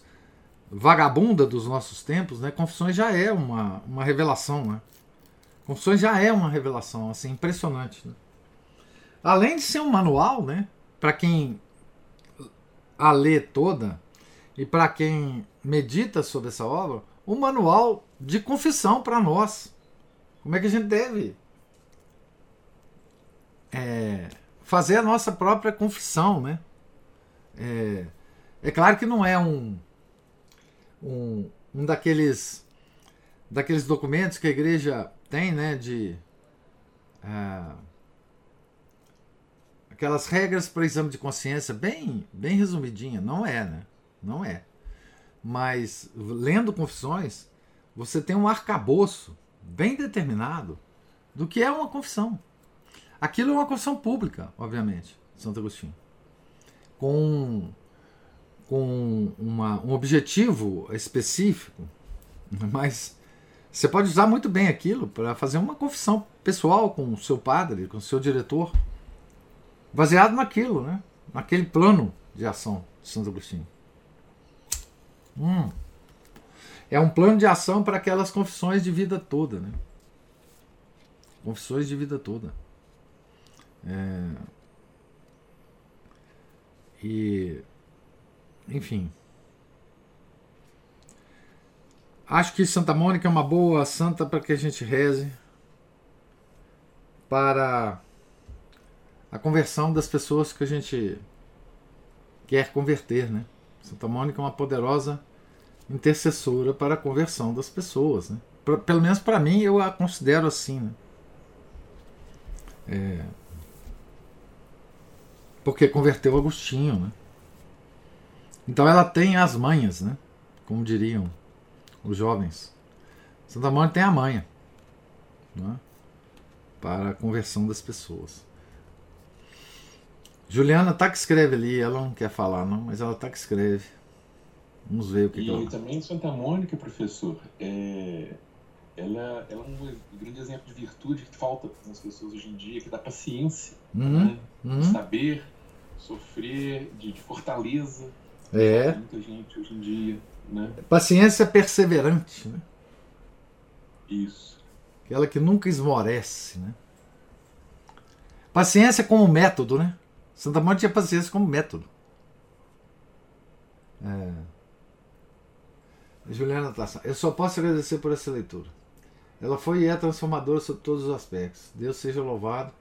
vagabunda dos nossos tempos, né, confissões já é uma, uma revelação. Né? Confissões já é uma revelação assim, impressionante. Né? Além de ser um manual, né, para quem a lê toda e para quem medita sobre essa obra, um manual de confissão para nós. Como é que a gente deve é, fazer a nossa própria confissão, né? É, é claro que não é um, um, um daqueles daqueles documentos que a igreja tem, né? De é, aquelas regras para exame de consciência bem bem resumidinha, não é, né? Não é. Mas lendo confissões você tem um arcabouço bem determinado do que é uma confissão. Aquilo é uma confissão pública, obviamente, Santo Agostinho. Com, com uma, um objetivo específico, mas você pode usar muito bem aquilo para fazer uma confissão pessoal com o seu padre, com o seu diretor, baseado naquilo, né? naquele plano de ação de Santo Agostinho. Hum é um plano de ação para aquelas confissões de vida toda, né? Confissões de vida toda. É... E, enfim. Acho que Santa Mônica é uma boa santa para que a gente reze para a conversão das pessoas que a gente quer converter, né? Santa Mônica é uma poderosa intercessora para a conversão das pessoas, né? Pelo menos para mim eu a considero assim, né? É, porque converteu Agostinho, né? Então ela tem as manhas, né? Como diriam os jovens. Santa Mônica tem a manha né? para a conversão das pessoas. Juliana tá que escreve ali, ela não quer falar não, mas ela tá que escreve. Vamos ver o que, e que ela... também Santa Mônica, professor, é... ela, ela é um grande exemplo de virtude que falta nas pessoas hoje em dia, que dá paciência, Uhum, né? uhum. saber, sofrer, de, de fortaleza. É. Muita gente hoje em dia, né? Paciência perseverante, né? Isso. Aquela que nunca esmorece, né? Paciência como método, né? Santa Mônica tinha paciência como método. É. Juliana Tassa, eu só posso agradecer por essa leitura. Ela foi e é transformadora sobre todos os aspectos. Deus seja louvado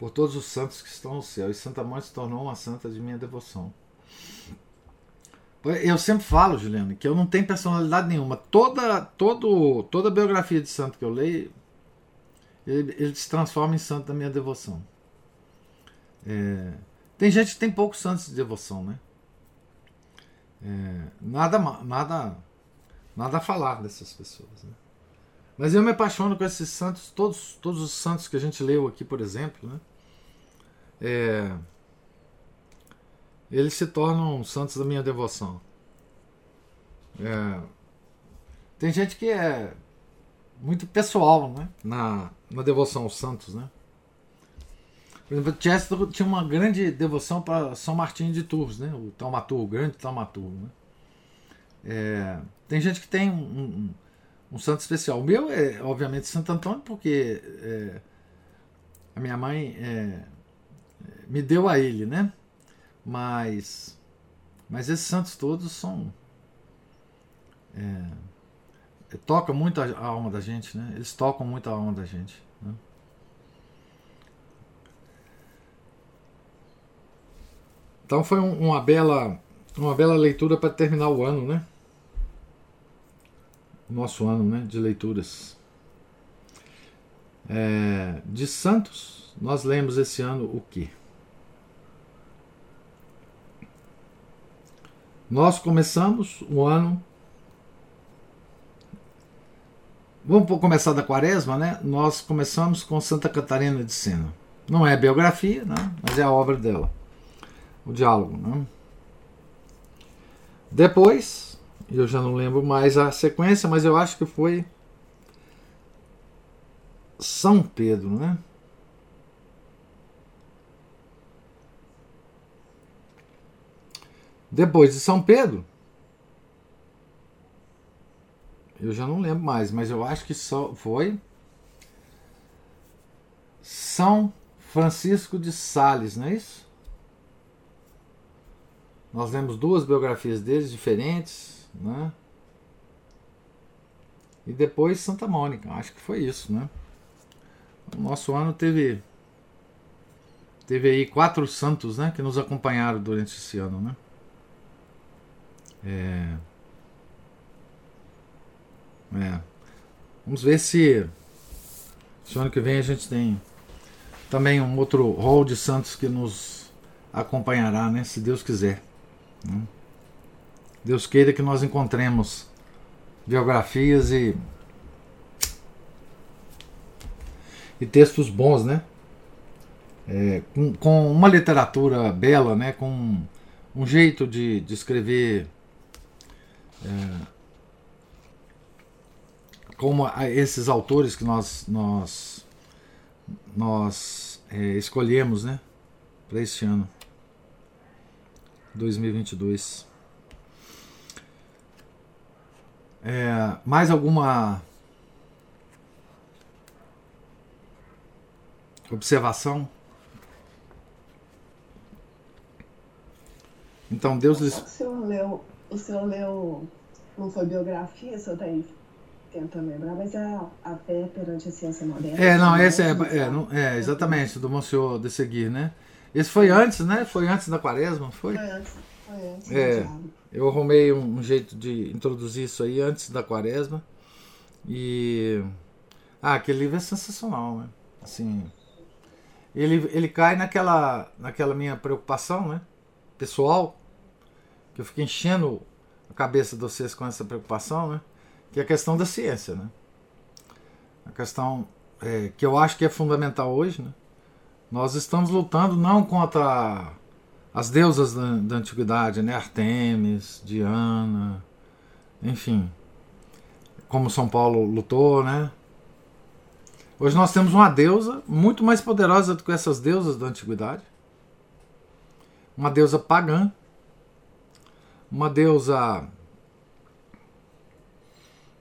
por todos os santos que estão no céu. E Santa Mônica se tornou uma santa de minha devoção. Eu sempre falo, Juliana, que eu não tenho personalidade nenhuma. Toda, todo, toda biografia de santo que eu leio, ele, ele se transforma em santo da minha devoção. É, tem gente que tem poucos santos de devoção, né? É, nada, nada, nada a falar dessas pessoas. Né? Mas eu me apaixono com esses santos, todos, todos os santos que a gente leu aqui, por exemplo, né? É, eles se tornam santos da minha devoção. É, tem gente que é muito pessoal, né? Na, na devoção aos santos, né? Por exemplo, Chester tinha uma grande devoção para São Martinho de Tours, né? O taumaturgo, o grande taumaturgo, né? É, tem gente que tem um, um, um santo especial. O meu é, obviamente, Santo Antônio, porque é, a minha mãe é, me deu a ele, né? Mas, mas esses santos todos são. É, toca muito a, a alma da gente, né? Eles tocam muito a alma da gente. Né? Então foi um- uma bela, uma bela leitura para terminar o ano, né? O nosso ano, né? De leituras. É, de Santos, nós lemos esse ano o quê? Nós começamos o ano. Vamos começar da quaresma, né? Nós começamos com Santa Catarina de Sena. Não é biografia, né? mas é a obra dela. O diálogo. Né? Depois, eu já não lembro mais a sequência, mas eu acho que foi São Pedro, né? Depois de São Pedro, eu já não lembro mais, mas eu acho que só foi São Francisco de Sales, não é isso? Nós lemos duas biografias deles diferentes, né? E depois Santa Mônica, acho que foi isso, né? O nosso ano teve teve aí quatro santos, né, que nos acompanharam durante esse ano, né? É. É. Vamos ver se, se ano que vem a gente tem também um outro rol de santos que nos acompanhará, né? Se Deus quiser. né? Deus queira que nós encontremos biografias e e textos bons, né? É, com, com uma literatura bela, né? Com um jeito de, de escrever é, como a- esses autores que nós nós nós é, escolhemos, né, para este ano 2022. É, mais alguma observação? Então Deus lhes O senhor leu, o senhor leu, não foi biografia, o senhor está aí tentando lembrar, mas é a, fé perante a ciência moderna. É, não, né? esse é, é, não- é exatamente, do Monsieur de Seguir, né? Esse foi antes, né? Foi antes da quaresma, foi? Foi antes. Foi antes. É. diabo. Eu arrumei um, um jeito de introduzir isso aí antes da quaresma. E. Ah, aquele livro é sensacional, né? Assim. Ele, ele cai naquela, naquela minha preocupação, né? Pessoal. Que eu fico enchendo a cabeça de vocês com essa preocupação, né? Que é a questão da ciência, né? A questão é, que eu acho que é fundamental hoje, né? Nós estamos lutando não contra as deusas da, da antiguidade, né? Artemis, Diana, enfim, como São Paulo lutou, né? Hoje nós temos uma deusa muito mais poderosa do que essas deusas da antiguidade. Uma deusa pagã. Uma deusa,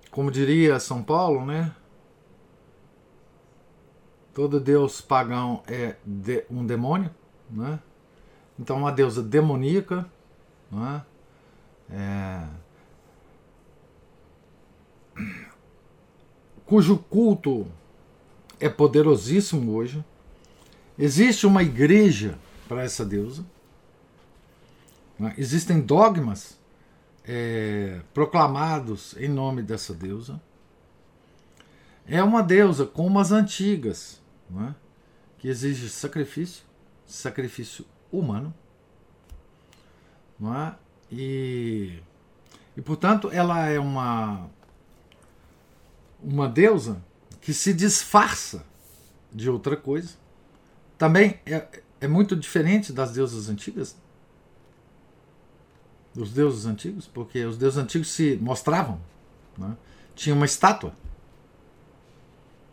como diria São Paulo, né? Todo deus pagão é de- um demônio, né? Então, uma deusa demoníaca, né? É, cujo culto é poderosíssimo hoje. Existe uma igreja para essa deusa. Né? Existem dogmas é, proclamados em nome dessa deusa. É uma deusa como as antigas, não é? que exige sacrifício, sacrifício humano, não é? E, e portanto ela é uma uma deusa que se disfarça de outra coisa. Também é, é muito diferente das deusas antigas, dos deuses antigos, porque os deuses antigos se mostravam, né? tinha uma estátua,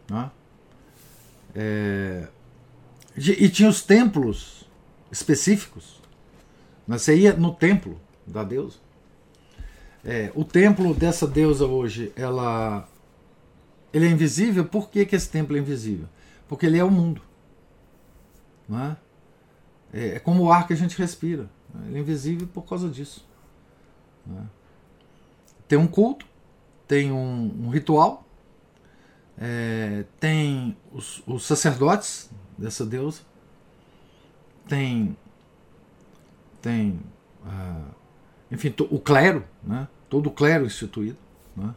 né? É, e tinha os templos específicos. Né? Você ia no templo da deusa. É, o templo dessa deusa hoje, ela, ele é invisível. Por que, que esse templo é invisível? Porque ele é o mundo. Não é? É, é como o ar que a gente respira. Ele é invisível por causa disso. né? Tem um culto, tem um, um ritual, é, tem os, os sacerdotes dessa deusa, tem, tem ah, enfim, o clero, né? todo o clero instituído. Né?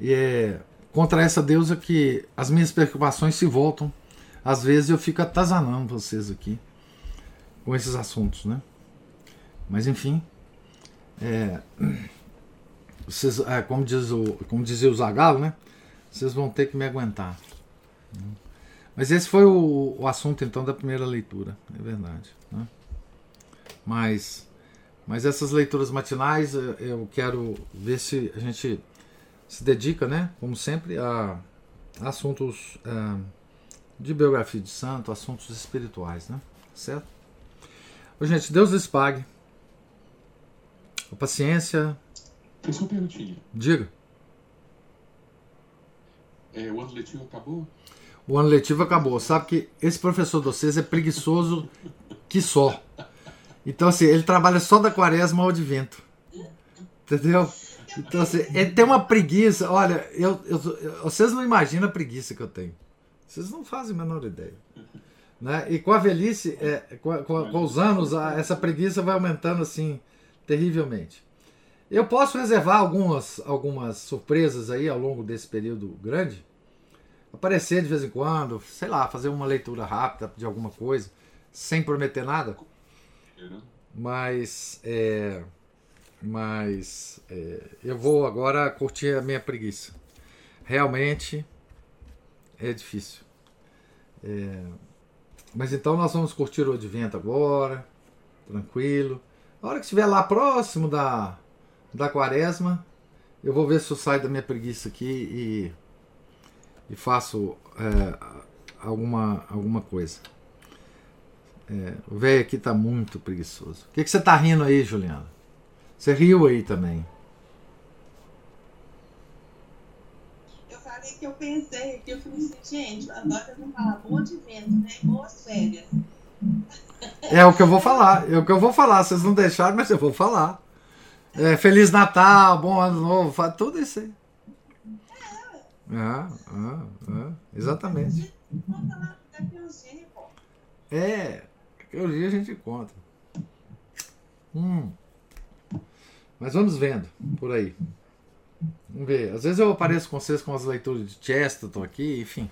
E é contra essa deusa que as minhas preocupações se voltam. Às vezes eu fico atazanando vocês aqui com esses assuntos. Né? Mas enfim, é, vocês, é, como, diz o, como dizia o Zagalo, né? vocês vão ter que me aguentar. Mas esse foi o, o assunto então da primeira leitura, é verdade. né? Mas, mas essas leituras matinais eu, eu quero ver se a gente se dedica, né, como sempre, a, assuntos eh, de biografia de santo, assuntos espirituais, né? Certo? Ô, gente, Deus lhes pague. A paciência, Tem só uma perguntinha. diga. É, o ano letivo acabou? O ano letivo acabou. Sabe que esse professor de vocês é preguiçoso que só. Então, assim, ele trabalha só da quaresma ao advento. Entendeu? Então, assim, ele tem uma preguiça. Olha, eu, eu, vocês não imaginam a preguiça que eu tenho. Vocês não fazem a menor ideia. Né? E com a velhice, é, com, com com os anos, a- essa preguiça vai aumentando assim terrivelmente. Eu posso reservar algumas, algumas surpresas aí ao longo desse período grande aparecer de vez em quando, sei lá, fazer uma leitura rápida de alguma coisa, sem prometer nada, mas é, mas é, eu vou agora curtir a minha preguiça. Realmente é difícil. É, mas então nós vamos curtir o advento agora, tranquilo. A hora que estiver lá próximo da, da quaresma, eu vou ver se eu saio da minha preguiça aqui e e faço é, alguma, alguma coisa. É, o velho aqui tá muito preguiçoso. O que, que você tá rindo aí, Juliana? Você riu aí também. Eu falei que eu pensei, que eu falei assim, gente, agora eu vou falar bom de vento, né? Boas férias. É o que eu vou falar. É o que eu vou falar. Vocês não deixaram, mas eu vou falar. É, Feliz Natal, bom ano novo, tudo isso aí. Ah, ah, ah, exatamente. É, Qualquer dia a gente encontra. Hum. Mas vamos vendo por aí. Vamos ver. Às vezes eu apareço com vocês com as leituras de Chesterton aqui, enfim.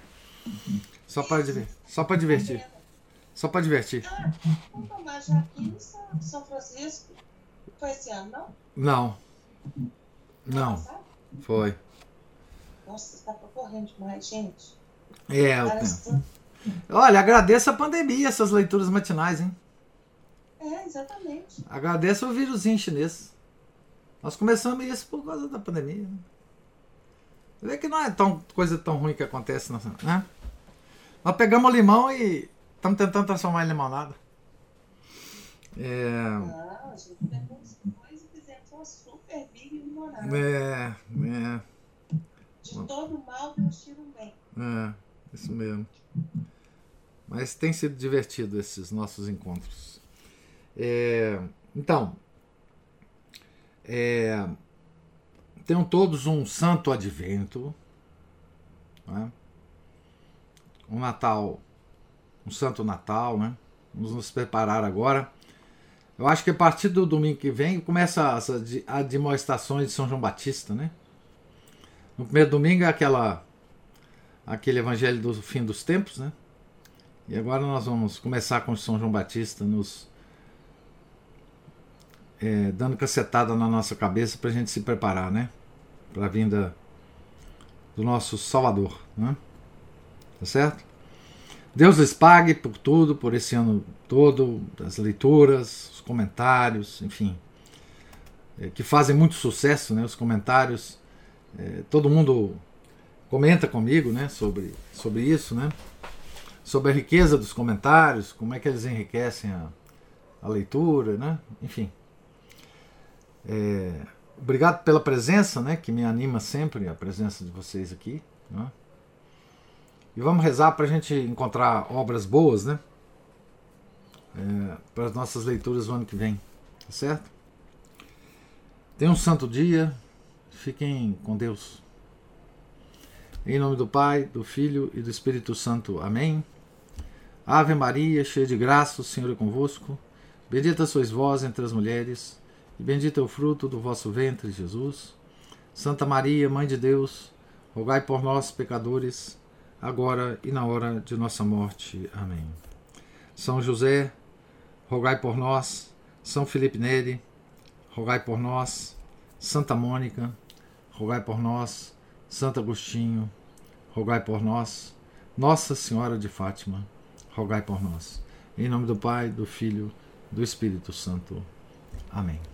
Só para só para divertir. Só para divertir. Ah, vamos tomar já aqui em São, São Francisco. Foi esse ano, não? Não. Não, Sabe? foi. Nossa, você está correndo demais, gente. É, eu tenho. Olha, agradeço a pandemia, essas leituras matinais, hein? É, exatamente. Agradeço o vírusinho chinês. Nós começamos isso por causa da pandemia. Você vê que não é tão, coisa tão ruim que acontece, né? Nós pegamos o limão e estamos tentando transformar em limonada. É, Não, a gente pegou os dois e fizemos uma super big limonada. é, é, De todo mal, Deus tira um bem. é, isso mesmo. Mas tem sido divertido esses nossos encontros. É, então, é, tenham todos um santo advento, né? um Natal, um santo Natal, né? Vamos nos preparar agora. Eu acho que a partir do domingo que vem começa as ad- admoestações de São João Batista, né? No primeiro domingo é aquela aquele evangelho do fim dos tempos, né? E agora nós vamos começar com São João Batista nos é, dando cacetada na nossa cabeça para a gente se preparar, né? Para a vinda do nosso Salvador, né? Tá certo? Deus lhes pague por tudo, por esse ano todo, as leituras, os comentários, enfim, é, que fazem muito sucesso, né? Os comentários, é, todo mundo comenta comigo, né? Sobre, sobre isso, né? Sobre a riqueza dos comentários, como é que eles enriquecem a, a leitura, né? Enfim. É, obrigado pela presença, né? Que me anima sempre a presença de vocês aqui, né? E vamos rezar para a gente encontrar obras boas, né? É, para as nossas leituras do ano que vem, tá certo? Tenham um santo dia, fiquem com Deus. Em nome do Pai, do Filho e do Espírito Santo. Amém. Ave Maria, cheia de graça, o Senhor é convosco. Bendita sois vós entre as mulheres, e bendito é o fruto do vosso ventre, Jesus. Santa Maria, Mãe de Deus, rogai por nós, pecadores, agora e na hora de nossa morte. Amém. São José, rogai por nós. São Felipe Neri, rogai por nós. Santa Mônica, rogai por nós. Santo Agostinho, rogai por nós. Nossa Senhora de Fátima, rogai por nós. Em nome do Pai, do Filho, do Espírito Santo. Amém.